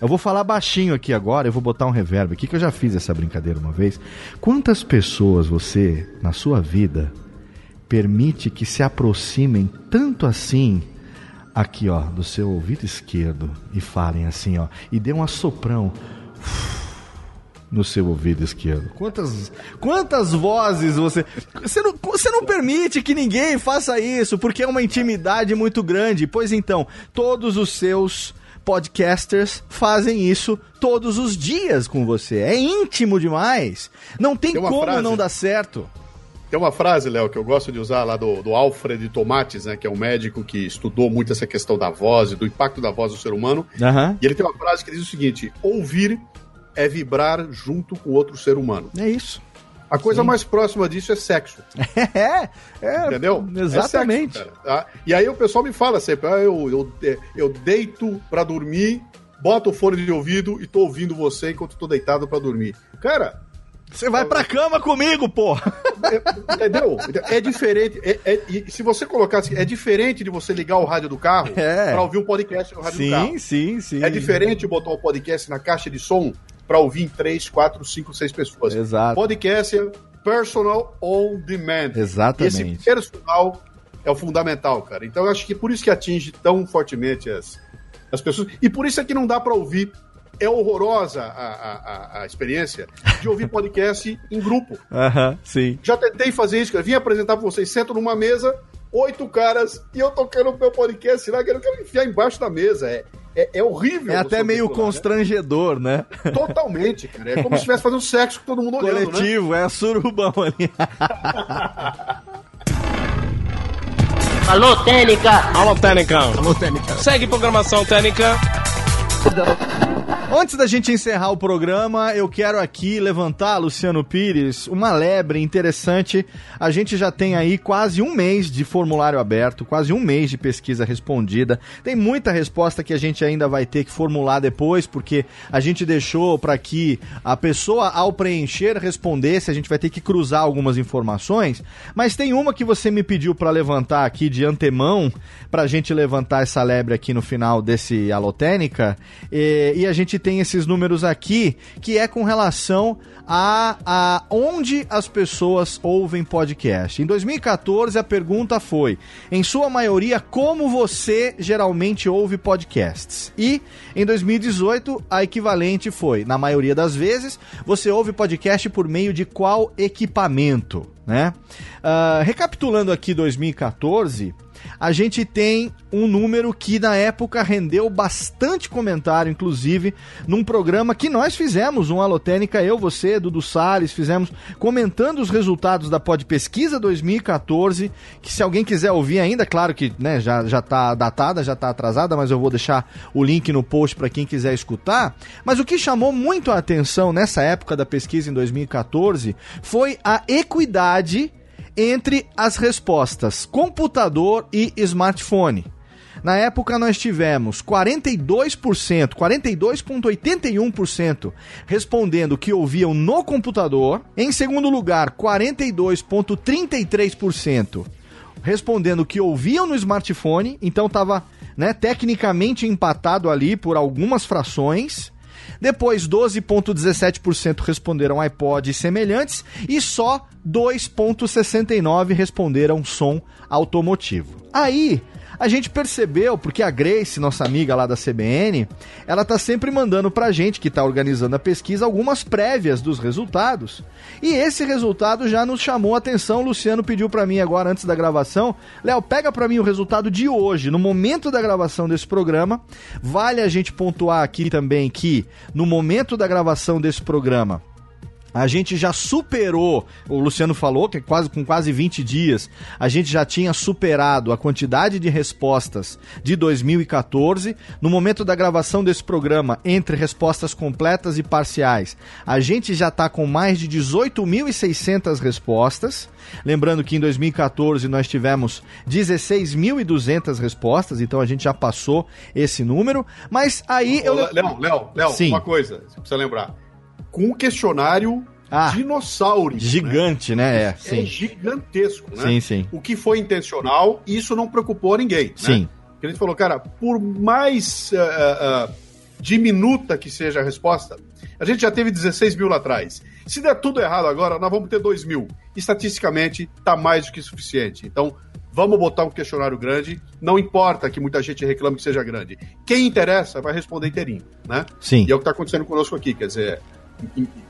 Eu vou falar baixinho aqui agora, eu vou botar um reverb aqui, que eu já fiz essa brincadeira uma vez. Quantas pessoas você, na sua vida, permite que se aproximem tanto assim aqui, ó, do seu ouvido esquerdo e falem assim, ó, e dê um assoprão. Uf, no seu ouvido esquerdo? Quantas, quantas vozes você. Você não, você não permite que ninguém faça isso, porque é uma intimidade muito grande. Pois então, todos os seus podcasters fazem isso todos os dias com você. É íntimo demais. Não tem, tem como frase, não dar certo. Tem uma frase, Léo, que eu gosto de usar lá do, do Alfred Tomates, né, que é um médico que estudou muito essa questão da voz e do impacto da voz no ser humano. Uhum. E ele tem uma frase que diz o seguinte: ouvir é vibrar junto com outro ser humano. É isso. A coisa Sim. mais próxima disso é sexo. É, é entendeu? Exatamente. É sexo, tá? E aí o pessoal me fala sempre, ah, eu, eu, é, eu deito para dormir, boto o fone de ouvido e tô ouvindo você enquanto tô deitado para dormir. Cara, Você vai pra cama comigo, pô! É, entendeu? É diferente. É, é, e se você colocar assim, é diferente de você ligar o rádio do carro É. pra ouvir um podcast no rádio do carro. Sim, sim, sim. É diferente botar o podcast na caixa de som pra ouvir em 3, 4, 5, 6 pessoas. Exato. Podcast é personal on demand. Exatamente. E esse personal é o fundamental, cara. Então eu acho que por isso que atinge tão fortemente as, as pessoas. E por isso é que não dá pra ouvir. É horrorosa a, a, a- experiência de ouvir podcast em grupo. Aham, sim. Já tentei fazer isso, cara. Vim apresentar pra vocês, sento numa mesa, oito caras, e eu tocando o meu podcast lá, que eu quero enfiar embaixo da mesa. É, é, é horrível. É até meio lá, constrangedor, né? né? Totalmente, cara. É como se estivesse fazendo sexo com todo mundo olhando, né? Coletivo, é a surubão ali. Alô, Técnica! Alô, Técnica. Segue programação Técnica. Antes da gente encerrar o programa, eu quero aqui levantar, Luciano Pires, uma lebre interessante. A gente já tem aí quase um mês de formulário aberto, quase um mês de pesquisa respondida. Tem muita resposta que a gente ainda vai ter que formular depois, porque a gente deixou para que a pessoa, ao preencher, respondesse. A gente vai ter que cruzar algumas informações. Mas tem uma que você me pediu para levantar aqui de antemão, para a gente levantar essa lebre aqui no final desse Alotênica. E, e a gente tem esses números aqui, que é com relação a, a onde as pessoas ouvem podcast. Em 2014, a pergunta foi, em sua maioria, como você geralmente ouve podcasts? E em 2018, a equivalente foi, na maioria das vezes, você ouve podcast por meio de qual equipamento? Né? Ah, recapitulando aqui 2014, a gente tem um número que na época rendeu bastante comentário, inclusive num programa que nós fizemos, um Alotênica, eu, você, Dudu Salles, fizemos comentando os resultados da Pod Pesquisa 2014, que se alguém quiser ouvir ainda, claro que né, já, já tá datada, já tá atrasada, mas eu vou deixar o link no post para quem quiser escutar. Mas o que chamou muito a atenção nessa época da pesquisa em 2014 foi a equidade entre as respostas computador e smartphone. Na época nós tivemos 42%, 42,81% respondendo que ouviam no computador. Em segundo lugar, 42,33% respondendo que ouviam no smartphone. Então estava né, tecnicamente empatado ali por algumas frações. Depois, 12,17% responderam iPod e semelhantes e só 2,69% responderam som automotivo. Aí, a gente percebeu, porque a Grace, nossa amiga lá da CBN, ela tá sempre mandando pra gente, que tá organizando a pesquisa, algumas prévias dos resultados. E esse resultado já nos chamou a atenção. O Luciano pediu pra mim agora, antes da gravação, Léo, pega pra mim o resultado de hoje, no momento da gravação desse programa. Vale a gente pontuar aqui também que, no momento da gravação desse programa, a gente já superou, o Luciano falou que quase com quase 20 dias, a gente já tinha superado a quantidade de respostas de 2014. No momento da gravação desse programa, entre respostas completas e parciais, a gente já está com mais de 18.600 respostas. Lembrando que em 2014 nós tivemos 16.200 respostas, então a gente já passou esse número. Mas aí eu. Léo, Léo, Léo, uma coisa, você precisa lembrar. Com um questionário Ah, dinossauro. Gigante, né? É, É sim. gigantesco, né? Sim, sim. O que foi intencional, isso não preocupou ninguém. né? Sim. Porque a gente falou, cara, por mais ah, ah, diminuta que seja a resposta, a gente já teve 16 mil lá atrás. Se der tudo errado agora, nós vamos ter 2 mil. Estatisticamente, tá mais do que suficiente. Então, vamos botar um questionário grande. Não importa que muita gente reclame que seja grande. Quem interessa vai responder inteirinho, né? Sim. E é o que está acontecendo conosco aqui. Quer dizer,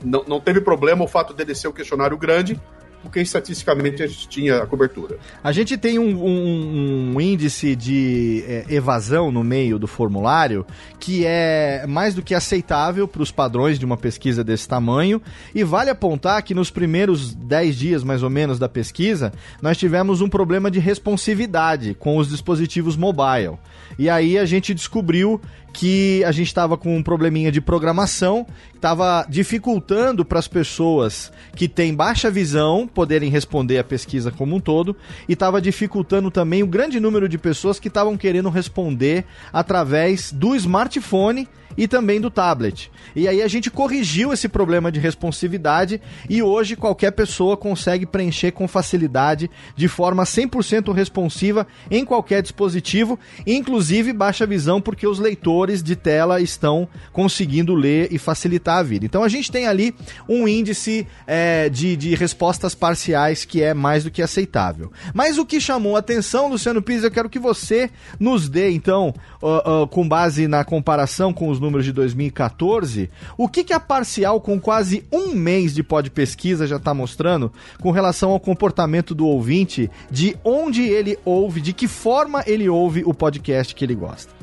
não, não teve problema o fato dele ser um questionário grande, porque estatisticamente a gente tinha a cobertura. A gente tem um, um- um índice de é, evasão no meio do formulário que é mais do que aceitável para os padrões de uma pesquisa desse tamanho. E vale apontar que nos primeiros 10 dias, mais ou menos, da pesquisa, nós tivemos um problema de responsividade com os dispositivos mobile. E aí a gente descobriu que a gente estava com um probleminha de programação, estava dificultando para as pessoas que têm baixa visão poderem responder a pesquisa como um todo, e estava dificultando também o grande número de pessoas que estavam querendo responder através do smartphone e também do tablet. E aí a gente corrigiu esse problema de responsividade e hoje qualquer pessoa consegue preencher com facilidade, de forma 100% responsiva em qualquer dispositivo, inclusive baixa visão, porque os leitores de tela estão conseguindo ler e facilitar a vida. Então a gente tem ali um índice é, de, de respostas parciais que é mais do que aceitável. Mas o que chamou a atenção, Luciano Pires, eu quero que você nos dê, então, uh, uh, com base na comparação com os números de 2014, o que, que a parcial, com quase um mês de pod pesquisa, já está mostrando com relação ao comportamento do ouvinte, de onde ele ouve, de que forma ele ouve o podcast que ele gosta.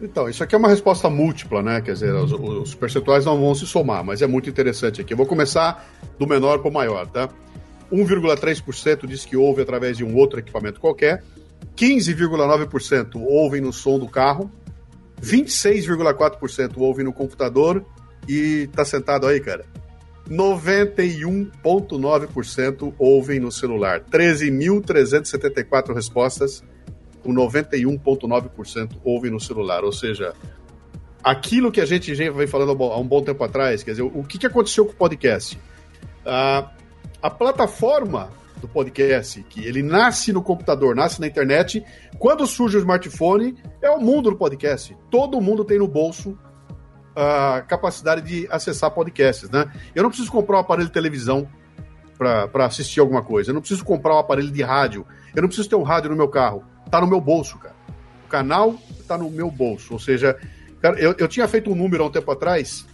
Então, isso aqui é uma resposta múltipla, né? Quer dizer, os, os percentuais não vão se somar, mas é muito interessante aqui. Eu vou começar do menor para o maior, tá? 1,3% diz que ouve através de um outro equipamento qualquer, 15,9% ouvem no som do carro, 26,4% ouvem no computador e tá sentado aí, cara. 91,9% ouvem no celular. 13.374 respostas, o 91,9% ouvem no celular. Ou seja, aquilo que a gente já vem falando há um bom tempo atrás, quer dizer, o que, que aconteceu com o podcast? Ah, a plataforma do podcast, que ele nasce no computador, nasce na internet, quando surge o smartphone, é o mundo do podcast. Todo mundo tem no bolso a capacidade de acessar podcasts, né? Eu não preciso comprar um aparelho de televisão para assistir alguma coisa. Eu não preciso comprar um aparelho de rádio. Eu não preciso ter um rádio no meu carro. Tá no meu bolso, cara. O canal tá no meu bolso. Ou seja, cara, eu, eu tinha feito um número há um tempo atrás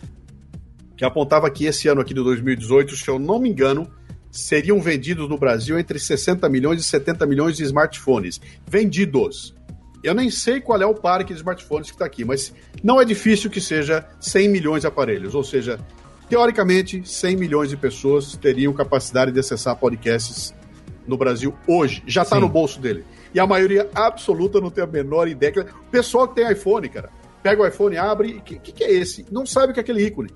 que apontava que esse ano aqui de 2018, se eu não me engano, seriam vendidos no Brasil entre 60 milhões e 70 milhões de smartphones. Vendidos. Eu nem sei qual é o parque de smartphones que está aqui, mas não é difícil que seja 100 milhões de aparelhos. Ou seja, teoricamente, 100 milhões de pessoas teriam capacidade de acessar podcasts no Brasil hoje. Já está no bolso dele. E a maioria absoluta não tem a menor ideia. O pessoal que tem iPhone, cara, pega o iPhone, abre. O que, que, que é esse? Não sabe o que é aquele ícone.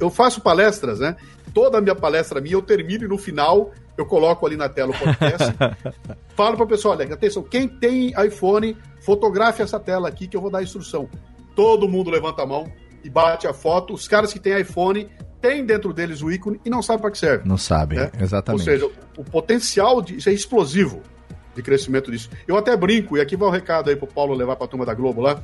Eu faço palestras, né? Toda a minha palestra minha, eu termino e no final eu coloco ali na tela o podcast. falo para o pessoal: olha, atenção, quem tem iPhone, fotografe essa tela aqui que eu vou dar a instrução. Todo mundo levanta a mão e bate a foto. Os caras que têm iPhone têm dentro deles o ícone e não sabem para que serve. Não sabem, né? exatamente. Ou seja, o potencial de, isso é explosivo de crescimento disso. Eu até brinco, e aqui vai o um recado aí pro Paulo levar para a turma da Globo lá.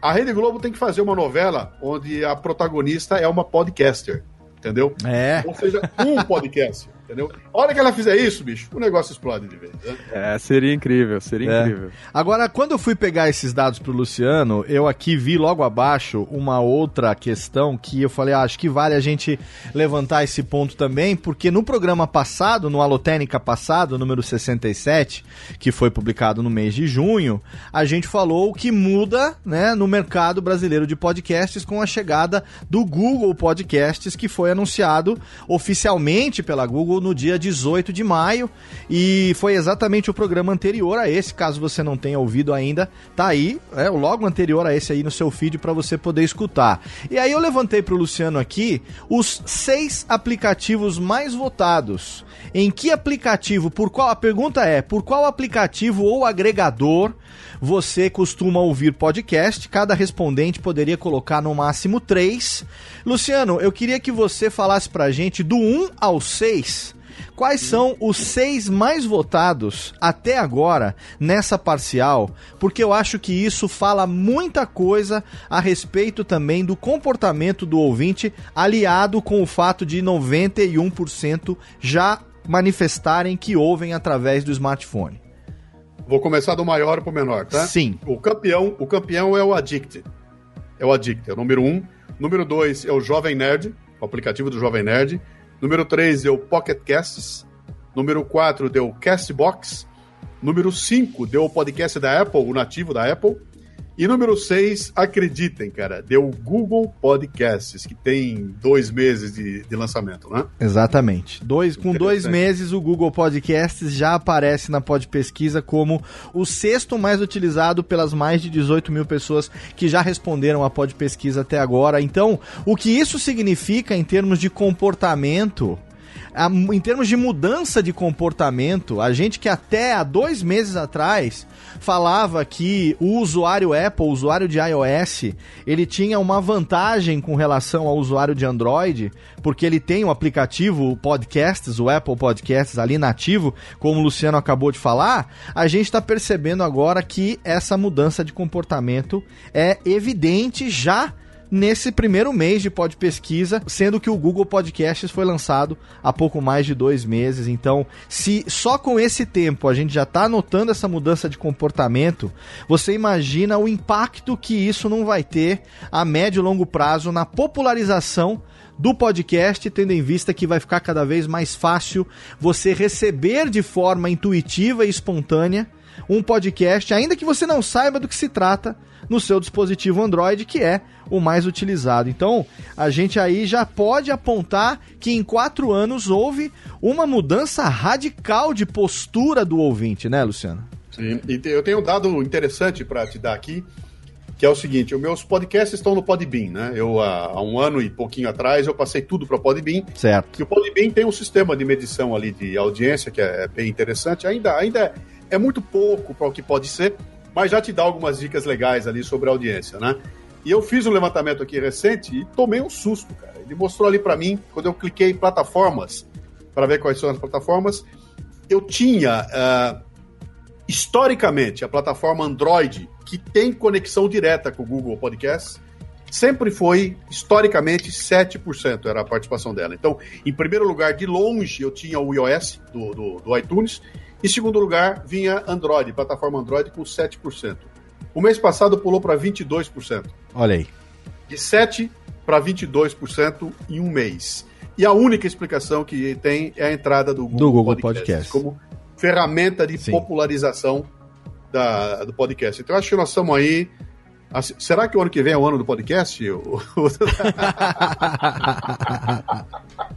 A Rede Globo tem que fazer uma novela onde a protagonista é uma podcaster entendeu? É. Ou seja, um podcast entendeu? A hora que ela fizer isso, bicho, o negócio explode de vez. Né? É, seria incrível, seria é. incrível. Agora, quando eu fui pegar esses dados pro Luciano, eu aqui vi logo abaixo uma outra questão que eu falei, ah, acho que vale a gente levantar esse ponto também, porque no programa passado, no Alotênica passado, número 67, que foi publicado no mês de junho, a gente falou o que muda, né, no mercado brasileiro de podcasts com a chegada do Google Podcasts, que foi anunciado oficialmente pela Google no dia 18 de maio e foi exatamente o programa anterior a esse, caso você não tenha ouvido ainda, tá aí, é o logo anterior a esse aí no seu feed para você poder escutar. E aí eu levantei para o Luciano aqui os seis aplicativos mais votados. Em que aplicativo, por qual a pergunta é, por qual aplicativo ou agregador você costuma ouvir podcast? Cada respondente poderia colocar no máximo três. Luciano, eu queria que você falasse pra gente do 1 ao 6 quais são os seis mais votados até agora nessa parcial, porque eu acho que isso fala muita coisa a respeito também do comportamento do ouvinte, aliado com o fato de 91% já manifestarem que ouvem através do smartphone. Vou começar do maior para o menor, tá? Sim. O campeão, o campeão é o Addict. É o Addict, é o número um. Número dois é o Jovem Nerd, o aplicativo do Jovem Nerd. Número 3 deu Pocket Casts. Número 4 deu Castbox. Número 5 deu o podcast da Apple, o nativo da Apple. E número 6, acreditem, cara, deu Google Podcasts, que tem dois meses de, de lançamento, né? Exatamente. Dois, com dois meses, o Google Podcasts já aparece na Pod Pesquisa como o sexto mais utilizado pelas mais de 18 mil pessoas que já responderam a Pod Pesquisa até agora. Então, o que isso significa em termos de comportamento a, em termos de mudança de comportamento, a gente que até há dois meses atrás falava que o usuário Apple, o usuário de iOS, ele tinha uma vantagem com relação ao usuário de Android, porque ele tem o um aplicativo o Podcasts, o Apple Podcasts ali nativo, como o Luciano acabou de falar, a gente está percebendo agora que essa mudança de comportamento é evidente já nesse primeiro mês de pod pesquisa, sendo que o Google Podcasts foi lançado há pouco mais de dois meses. Então, se só com esse tempo a gente já está notando essa mudança de comportamento, você imagina o impacto que isso não vai ter a médio e longo prazo na popularização do podcast, tendo em vista que vai ficar cada vez mais fácil você receber de forma intuitiva e espontânea um podcast, ainda que você não saiba do que se trata, no seu dispositivo Android, que é o mais utilizado. Então, a gente aí já pode apontar que em quatro anos houve uma mudança radical de postura do ouvinte, né, Luciano? Sim, e eu tenho um dado interessante para te dar aqui, que é o seguinte: os meus podcasts estão no Podbean, né? Eu, há, um ano e pouquinho atrás, eu passei tudo para o Podbean. Certo. E o Podbean tem um sistema de medição ali de audiência que é bem interessante. Ainda, ainda é, é muito pouco para o que pode ser, mas já te dá algumas dicas legais ali sobre a audiência, né? E eu fiz um levantamento aqui recente e tomei um susto, cara. Ele mostrou ali para mim, quando eu cliquei em plataformas, para ver quais são as plataformas, eu tinha, uh, historicamente, a plataforma Android, que tem conexão direta com o Google Podcast, sempre foi, historicamente, 7% era a participação dela. Então, em primeiro lugar, de longe, eu tinha o iOS do, do, do iTunes, em segundo lugar, vinha Android, plataforma Android, com 7%. O mês passado pulou para 22%. Olha aí. De 7% para 22% em um mês. E a única explicação que tem é a entrada do Google, do Google Podcast, Podcast. como ferramenta de Sim. popularização da, do podcast. Então, acho que nós estamos aí. Será que o ano que vem é o ano do podcast?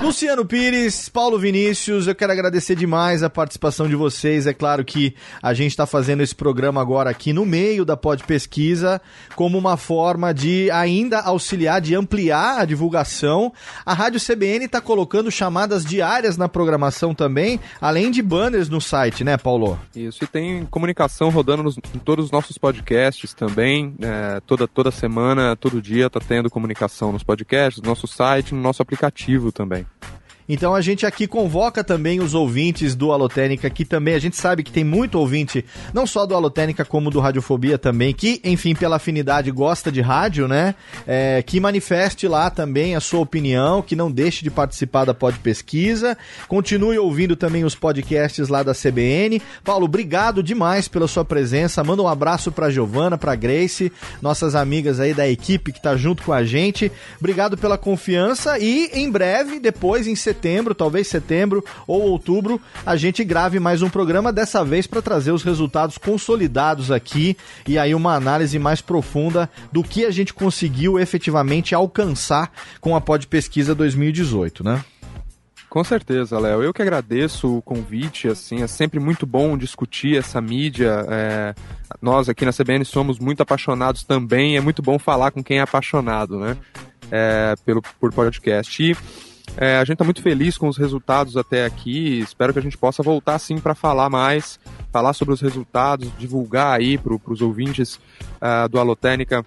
Luciano Pires, Paulo Vinícius, eu quero agradecer demais a participação de vocês. É claro que a gente está fazendo esse programa agora aqui no meio da Pod Pesquisa, como uma forma de ainda auxiliar, de ampliar a divulgação. A Rádio CBN está colocando chamadas diárias na programação também, além de banners no site, né, Paulo? Isso, e tem comunicação rodando nos, em todos os nossos podcasts também. É, toda, toda semana, todo dia está tendo comunicação nos podcasts, no nosso site, no nosso aplicativo também. Então a gente aqui convoca também os ouvintes do Alotênica, que também a gente sabe que tem muito ouvinte, não só do Alotênica, como do Radiofobia também, que, enfim, pela afinidade gosta de rádio, né? É, que manifeste lá também a sua opinião, que não deixe de participar da Pod Pesquisa. Continue ouvindo também os podcasts lá da CBN. Paulo, obrigado demais pela sua presença. Manda um abraço pra Giovana, pra Grace, nossas amigas aí da equipe que tá junto com a gente. Obrigado pela confiança e em breve, depois, em setembro, setembro, talvez setembro ou outubro, a gente grave mais um programa, dessa vez para trazer os resultados consolidados aqui e aí uma análise mais profunda do que a gente conseguiu efetivamente alcançar com a Pod Pesquisa 2018, né? Com certeza, Léo. Eu que agradeço o convite, assim, é sempre muito bom discutir essa mídia. É... Nós aqui na CBN somos muito apaixonados também, é muito bom falar com quem é apaixonado, né? É, pelo, por podcast. E é, a gente está muito feliz com os resultados até aqui. Espero que a gente possa voltar sim para falar mais, falar sobre os resultados, divulgar aí para os ouvintes uh, do Alotênica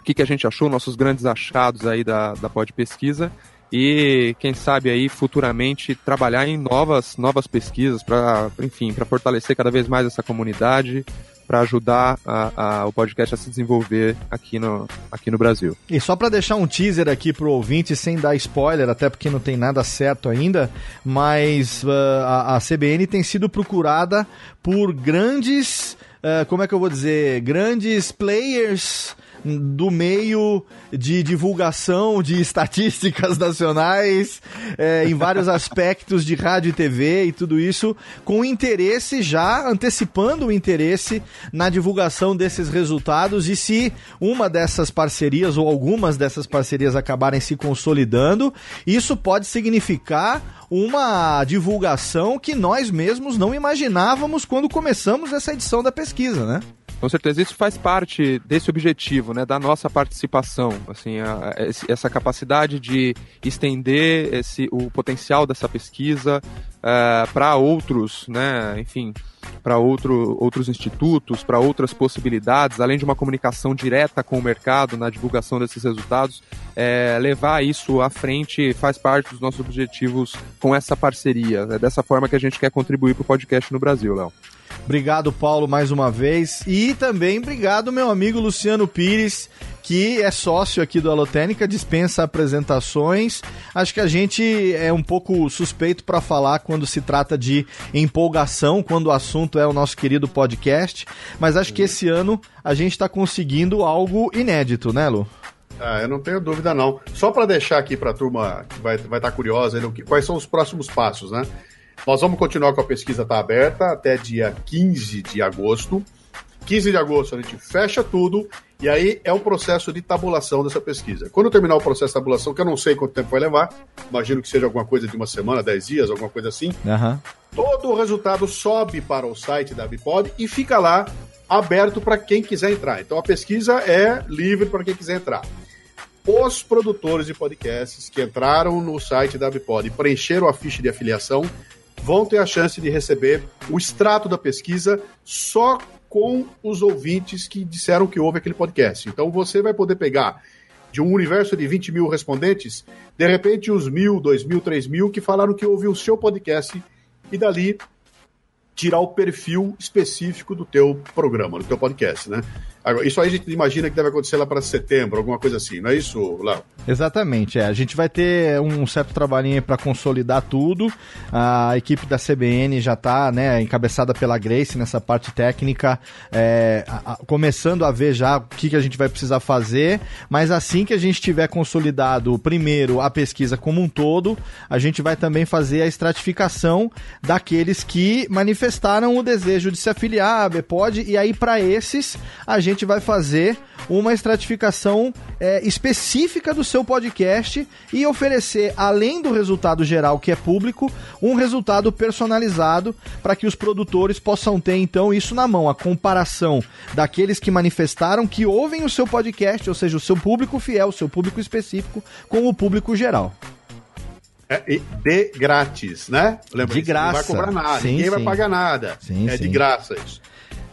o que, que a gente achou, nossos grandes achados aí da, da Pod Pesquisa e quem sabe aí futuramente trabalhar em novas novas pesquisas para enfim para fortalecer cada vez mais essa comunidade para ajudar a, a, o podcast a se desenvolver aqui no, aqui no Brasil. E só para deixar um teaser aqui pro ouvinte, sem dar spoiler, até porque não tem nada certo ainda, mas uh, a, a CBN tem sido procurada por grandes, uh, como é que eu vou dizer, grandes players do meio de divulgação de estatísticas nacionais, é, em vários aspectos de rádio e TV e tudo isso, com interesse já antecipando o interesse na divulgação desses resultados. E se uma dessas parcerias ou algumas dessas parcerias acabarem se consolidando, isso pode significar uma divulgação que nós mesmos não imaginávamos quando começamos essa edição da pesquisa, né? Com certeza, isso faz parte desse objetivo, né, da nossa participação, assim, a, a, essa capacidade de estender esse, o potencial dessa pesquisa uh, para outros, né, enfim, para outro, outros institutos, para outras possibilidades, além de uma comunicação direta com o mercado na divulgação desses resultados, é, levar isso à frente faz parte dos nossos objetivos com essa parceria. É dessa forma que a gente quer contribuir para o podcast no Brasil, Léo. Obrigado, Paulo, mais uma vez. E também obrigado, meu amigo Luciano Pires, que é sócio aqui do Alotênica, dispensa apresentações. Acho que a gente é um pouco suspeito para falar quando se trata de empolgação, quando o assunto é o nosso querido podcast. Mas acho que esse ano a gente está conseguindo algo inédito, né, Lu? Ah, eu não tenho dúvida não. Só para deixar aqui para a turma que vai estar vai tá curiosa, quais são os próximos passos, né? Nós vamos continuar com a pesquisa, tá aberta até dia 15 de agosto. 15 de agosto a gente fecha tudo e aí é o processo de tabulação dessa pesquisa. Quando terminar o processo de tabulação, que eu não sei quanto tempo vai levar, imagino que seja alguma coisa de uma semana, 10 dias, alguma coisa assim, uhum. todo o resultado sobe para o site da Bipod e fica lá aberto para quem quiser entrar. Então a pesquisa é livre para quem quiser entrar. Os produtores de podcasts que entraram no site da Bipod e preencheram a ficha de afiliação vão ter a chance de receber o extrato da pesquisa só com os ouvintes que disseram que houve aquele podcast. Então você vai poder pegar de um universo de 20 mil respondentes, de repente os mil, dois mil, três mil que falaram que ouviu o seu podcast e dali tirar o perfil específico do teu programa, do teu podcast, né? Isso aí a gente imagina que deve acontecer lá para setembro, alguma coisa assim, não é isso, Léo? Exatamente, é. A gente vai ter um certo trabalhinho para consolidar tudo. A equipe da CBN já está né, encabeçada pela Grace nessa parte técnica, é, a, a, começando a ver já o que, que a gente vai precisar fazer. Mas assim que a gente tiver consolidado, primeiro, a pesquisa como um todo, a gente vai também fazer a estratificação daqueles que manifestaram o desejo de se afiliar à BPOD. E aí, para esses, a gente gente vai fazer uma estratificação é, específica do seu podcast e oferecer, além do resultado geral que é público, um resultado personalizado para que os produtores possam ter então isso na mão, a comparação daqueles que manifestaram que ouvem o seu podcast, ou seja, o seu público fiel, o seu público específico, com o público geral. É, de grátis, né? Lembra de graça. Não vai cobrar nada, sim, ninguém sim. vai pagar nada. Sim, é de graça isso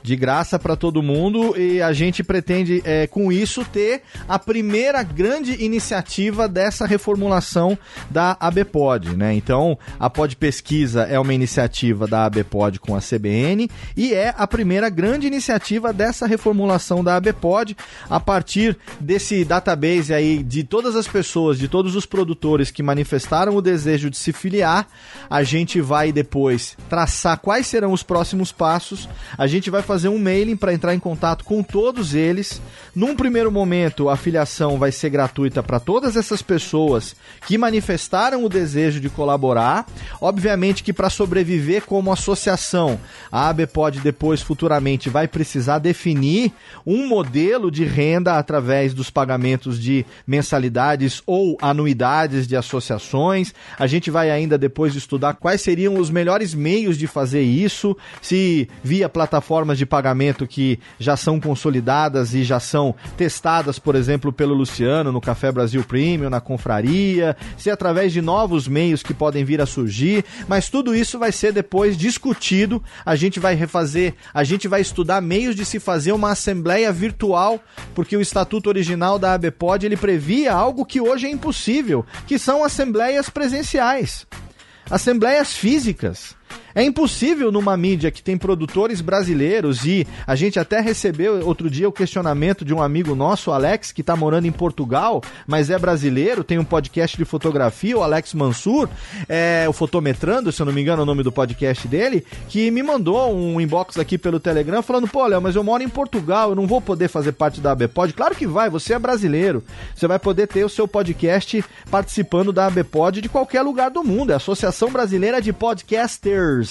de graça para todo mundo e a gente pretende, é, com isso, ter a primeira grande iniciativa dessa reformulação da ABPOD, né? Então, a Pod Pesquisa é uma iniciativa da ABPOD com a CBN e é a primeira grande iniciativa dessa reformulação da ABPOD a partir desse database aí de todas as pessoas, de todos os produtores que manifestaram o desejo de se filiar, a gente vai depois traçar quais serão os próximos passos, a gente vai fazer fazer um mailing para entrar em contato com todos eles. Num primeiro momento, a filiação vai ser gratuita para todas essas pessoas que manifestaram o desejo de colaborar. Obviamente que para sobreviver como associação, a AB pode depois futuramente vai precisar definir um modelo de renda através dos pagamentos de mensalidades ou anuidades de associações. A gente vai ainda depois estudar quais seriam os melhores meios de fazer isso, se via plataformas de de pagamento que já são consolidadas e já são testadas, por exemplo, pelo Luciano no Café Brasil Premium, na confraria, se através de novos meios que podem vir a surgir, mas tudo isso vai ser depois discutido. A gente vai refazer, a gente vai estudar meios de se fazer uma assembleia virtual, porque o estatuto original da ABPOD ele previa algo que hoje é impossível, que são assembleias presenciais. Assembleias físicas. É impossível numa mídia que tem produtores brasileiros e a gente até recebeu outro dia o questionamento de um amigo nosso, Alex, que está morando em Portugal, mas é brasileiro, tem um podcast de fotografia, o Alex Mansur, é, o Fotometrando, se eu não me engano é o nome do podcast dele, que me mandou um inbox aqui pelo Telegram falando, pô, Léo, mas eu moro em Portugal, eu não vou poder fazer parte da ABPod. Claro que vai, você é brasileiro. Você vai poder ter o seu podcast participando da ABPod de qualquer lugar do mundo. É a Associação Brasileira de Podcasters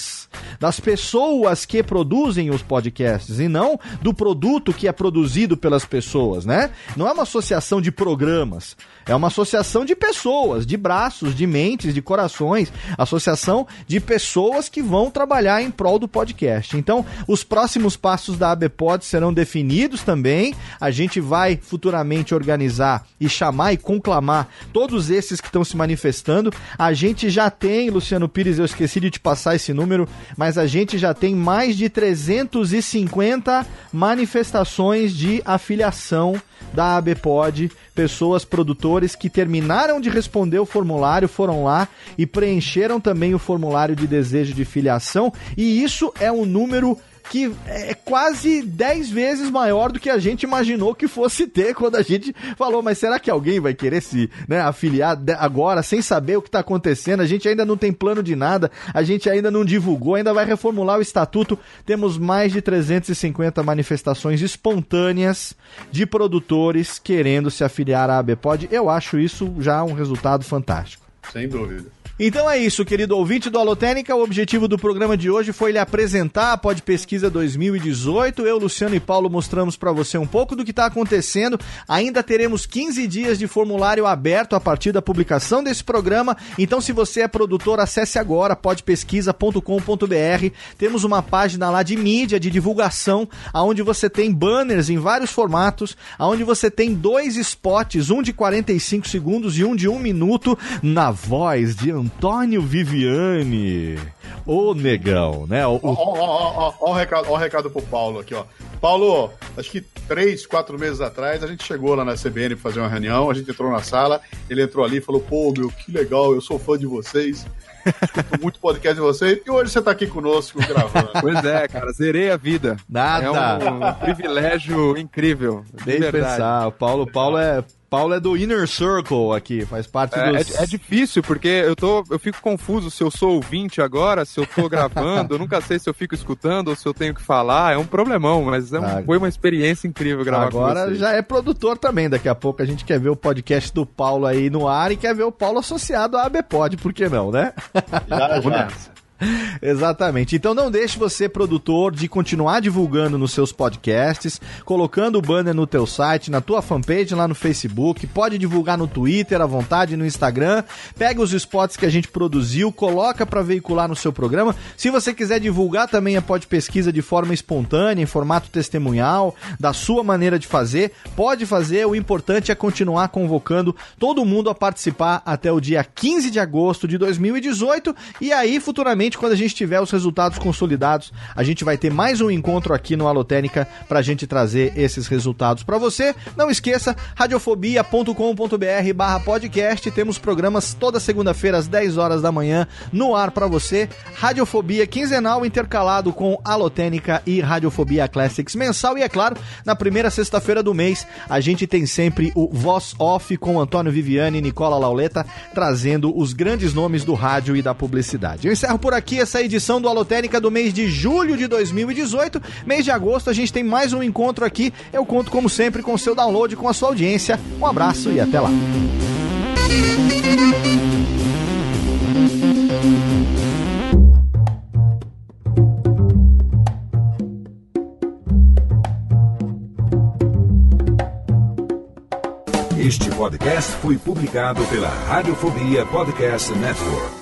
das pessoas que produzem os podcasts e não do produto que é produzido pelas pessoas, né? Não é uma associação de programas, é uma associação de pessoas, de braços, de mentes, de corações, associação de pessoas que vão trabalhar em prol do podcast. Então, os próximos passos da ABPod serão definidos também. A gente vai futuramente organizar e chamar e conclamar todos esses que estão se manifestando. A gente já tem, Luciano Pires, eu esqueci de te passar esse número, mas a gente já tem mais de 350 manifestações de afiliação da ABPod, pessoas, produtores que terminaram de responder o formulário, foram lá e preencheram também o formulário de desejo de filiação, e isso é um número que é quase 10 vezes maior do que a gente imaginou que fosse ter quando a gente falou, mas será que alguém vai querer se né, afiliar agora sem saber o que está acontecendo? A gente ainda não tem plano de nada, a gente ainda não divulgou, ainda vai reformular o estatuto. Temos mais de 350 manifestações espontâneas de produtores querendo se afiliar à ABPOD. Eu acho isso já um resultado fantástico. Sem dúvida. Então é isso, querido ouvinte do Alotênica. O objetivo do programa de hoje foi lhe apresentar a Pod Pesquisa 2018. Eu, Luciano e Paulo mostramos para você um pouco do que está acontecendo. Ainda teremos 15 dias de formulário aberto a partir da publicação desse programa. Então, se você é produtor, acesse agora podpesquisa.com.br. Temos uma página lá de mídia, de divulgação, aonde você tem banners em vários formatos, aonde você tem dois spots, um de 45 segundos e um de um minuto, na voz de Antônio Antônio Viviane. Ô negão, né? Ó, ó, ó, ó, o recado, ó o recado pro Paulo aqui, ó. Paulo, acho que três, quatro meses atrás, a gente chegou lá na CBN pra fazer uma reunião, a gente entrou na sala, ele entrou ali e falou, pô, meu, que legal, eu sou fã de vocês. Escuto muito podcast de vocês e hoje você tá aqui conosco gravando. Pois é, cara, zerei a vida. Nada. É um, um privilégio incrível. Nem pensar. O Paulo, Paulo é Paulo é do Inner Circle aqui, faz parte é, dos... é, é, difícil, porque eu, tô, eu fico confuso se eu sou ouvinte agora, se eu tô gravando, eu nunca sei se eu fico escutando ou se eu tenho que falar, é um problemão, mas é um, ah, foi uma experiência incrível gravar agora já é produtor também, daqui a pouco a gente quer ver o podcast do Paulo aí no ar e quer ver o Paulo associado à ABPod, por que não, né? Já, já. Exatamente. Então não deixe você, produtor, de continuar divulgando nos seus podcasts, colocando o banner no teu site, na tua fanpage lá no Facebook, pode divulgar no Twitter à vontade, no Instagram. Pega os spots que a gente produziu, coloca para veicular no seu programa. Se você quiser divulgar também a Pod Pesquisa de forma espontânea, em formato testemunhal, da sua maneira de fazer, pode fazer. O importante é continuar convocando todo mundo a participar até o dia 15 de agosto de 2018 e aí futuramente quando a gente tiver os resultados consolidados, a gente vai ter mais um encontro aqui no Alotênica para a gente trazer esses resultados para você. Não esqueça, radiofobia.com.br barra podcast. Temos programas toda segunda-feira às 10 horas da manhã no ar para você. Radiofobia quinzenal intercalado com Alotênica e Radiofobia Classics mensal. E é claro, na primeira sexta-feira do mês, a gente tem sempre o Voz Off com Antônio Viviane e Nicola Lauleta, trazendo os grandes nomes do rádio e da publicidade. Eu encerro por aqui aqui essa edição do Alotênica do mês de julho de 2018. Mês de agosto a gente tem mais um encontro aqui. Eu conto, como sempre, com o seu download, com a sua audiência. Um abraço e até lá. Este podcast foi publicado pela Radiofobia Podcast Network.